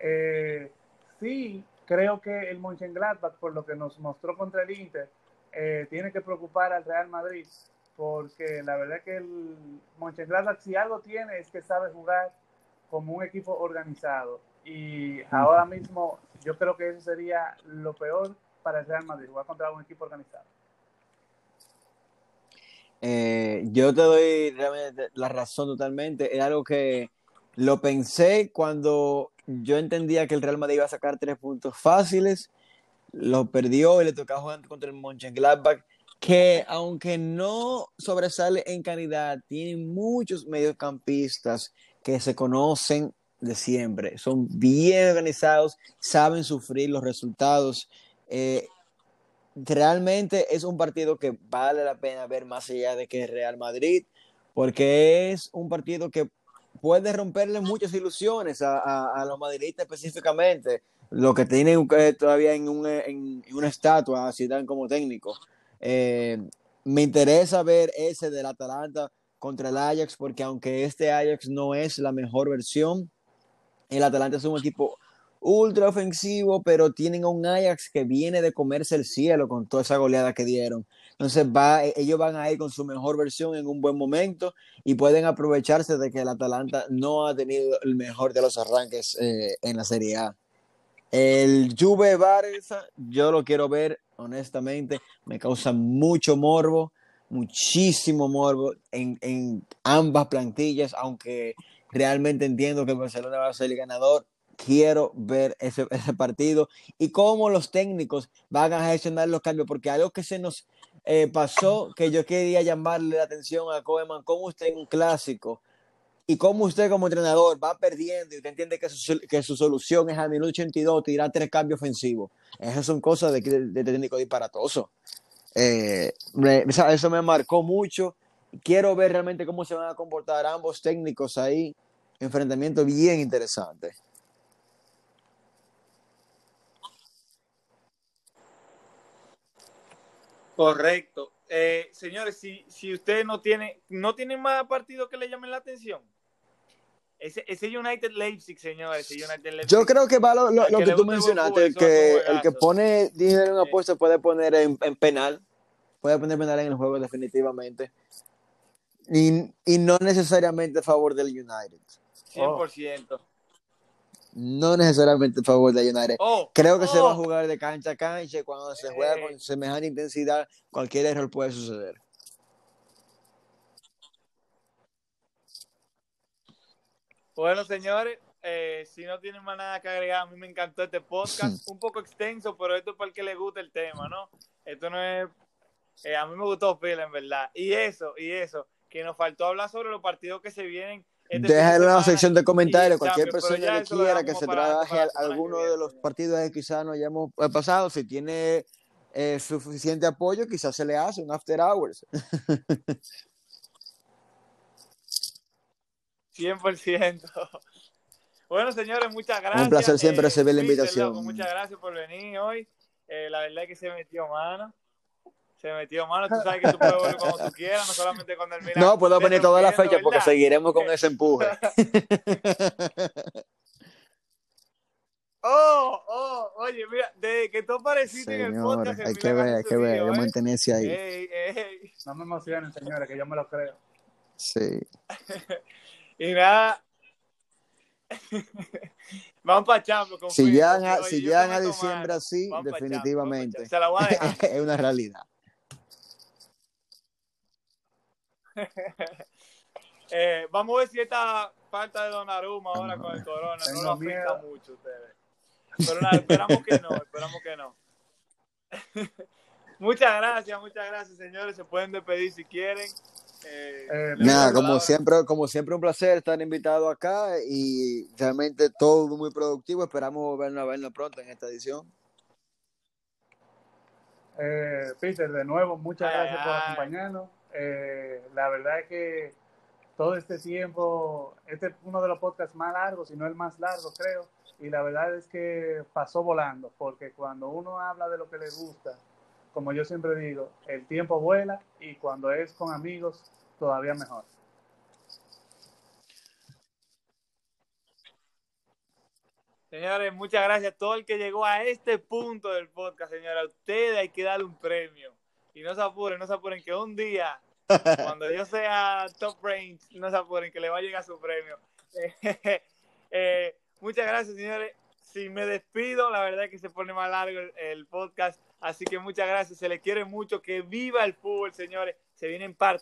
C: Eh, sí, creo que el Mönchengladbach, por lo que nos mostró contra el Inter, eh, tiene que preocupar al Real Madrid, porque la verdad que el Mönchengladbach si algo tiene es que sabe jugar como un equipo organizado. Y ahora mismo yo creo que eso sería lo peor para el Real Madrid, jugar contra un equipo organizado.
A: Eh, yo te doy la razón totalmente. Es algo que lo pensé cuando yo entendía que el Real Madrid iba a sacar tres puntos fáciles. Lo perdió y le tocaba jugar contra el Mönchengladbach, que aunque no sobresale en calidad, tiene muchos mediocampistas que se conocen de siempre. Son bien organizados, saben sufrir los resultados. Eh, realmente es un partido que vale la pena ver más allá de que Real Madrid, porque es un partido que puede romperle muchas ilusiones a, los madridistas específicamente, lo que tienen todavía en, en, una estatua así dan como técnico. Eh, me interesa ver ese del Atalanta contra el Ajax, porque aunque este Ajax no es la mejor versión, el Atalanta es un equipo ultra ofensivo, pero tienen a un Ajax que viene de comerse el cielo con toda esa goleada que dieron. Entonces va, e, ellos van a ir con su mejor versión en un buen momento y pueden aprovecharse de que el Atalanta no ha tenido el mejor de los arranques eh, en la Serie A. El Juve Barça, yo lo quiero ver, honestamente, me causa mucho morbo, muchísimo morbo en, en ambas plantillas, aunque realmente entiendo que Barcelona va a ser el ganador quiero ver ese, partido y cómo los técnicos van a gestionar los cambios, porque algo que se nos eh, pasó, que yo quería llamarle la atención a Koeman, cómo usted en un clásico y cómo usted como entrenador va perdiendo y usted entiende que su, solución es al minuto 82 tirar tres cambios ofensivos. Esas son cosas de, de, técnico disparatoso. Eh, eso me marcó mucho. Quiero ver realmente cómo se van a comportar ambos técnicos ahí. Enfrentamiento bien interesante.
B: Correcto. Eh, señores, si, si usted no tiene, no tiene más partidos que le llamen la atención. Ese, ese United Leipzig, señores, ese United Leipzig.
A: Yo creo que va lo, lo, que, tú mencionaste, el que, el que pone dinero en una apuesta puede poner en, en, penal, puede poner penal en el juego definitivamente. Y, y no necesariamente a favor del United.
B: 100%
A: no necesariamente a favor de United. Oh, Creo que se va a oh. jugar de cancha a cancha cuando se juega con semejante intensidad, cualquier error puede suceder.
B: Bueno, señores, eh, si no tienen más nada que agregar, a mí me encantó este podcast, un poco extenso, pero esto es para el que le guste el tema, ¿no? Esto no es... Eh, a mí me gustó Phil, en verdad. Y eso, y eso, que nos faltó hablar sobre los partidos que se vienen
A: este Déjalo en la sección de comentarios. Cualquier persona que quiera que se trabaje alguno de los partidos que quizás no hayamos pasado, si tiene eh, suficiente apoyo, quizás se le hace un after hours.
B: 100%. Bueno, señores, muchas gracias.
A: Un placer siempre eh, recibir la invitación.
B: muchas gracias por venir hoy. Eh, la verdad es que se metió mano se metió mano. Tú sabes que tú puedes volver cuando tú quieras, no solamente cuando el Milan.
A: No, puedo venir toda la fecha porque seguiremos con ese empuje.
B: oh, oh, oye, mira, de que tú apareciste en el podcast.
A: Hay que ver, hay que ver, hay que mantenerse ahí.
C: Ey, ey. No me emocionen, señores, que yo me lo creo.
A: Sí.
B: y nada. Vamos para Champions.
A: Si llegan a, si llegan a diciembre así, definitivamente.
B: Se la voy a dejar.
A: es una realidad.
B: eh, vamos a ver si esta falta de Donnarumma ahora con el corona no lo afecta mucho a ustedes. Pero nada, esperamos que no, esperamos que no. muchas gracias, muchas gracias, señores. Se pueden despedir si quieren.
A: Eh, eh, nada, como siempre, como siempre un placer estar invitado acá y realmente todo muy productivo. Esperamos vernos, vernos pronto en esta edición.
C: Eh, Peter, de nuevo, muchas gracias por acompañarnos. Eh, la verdad es que todo este tiempo, este es uno de los podcasts más largos, si no el más largo, creo. Y la verdad es que pasó volando, porque cuando uno habla de lo que le gusta, como yo siempre digo, el tiempo vuela y cuando es con amigos, todavía mejor.
B: Señores, muchas gracias a todo el que llegó a este punto del podcast, señora. A ustedes hay que darle un premio y no se apuren, no se apuren, que un día, cuando yo sea top range, no se apuren, que le va a llegar su premio. Eh, muchas gracias, señores. Si me despido, la verdad es que se pone más largo el, podcast. Así que muchas gracias. Se le quiere mucho. Que viva el fútbol, señores. Se vienen partidos.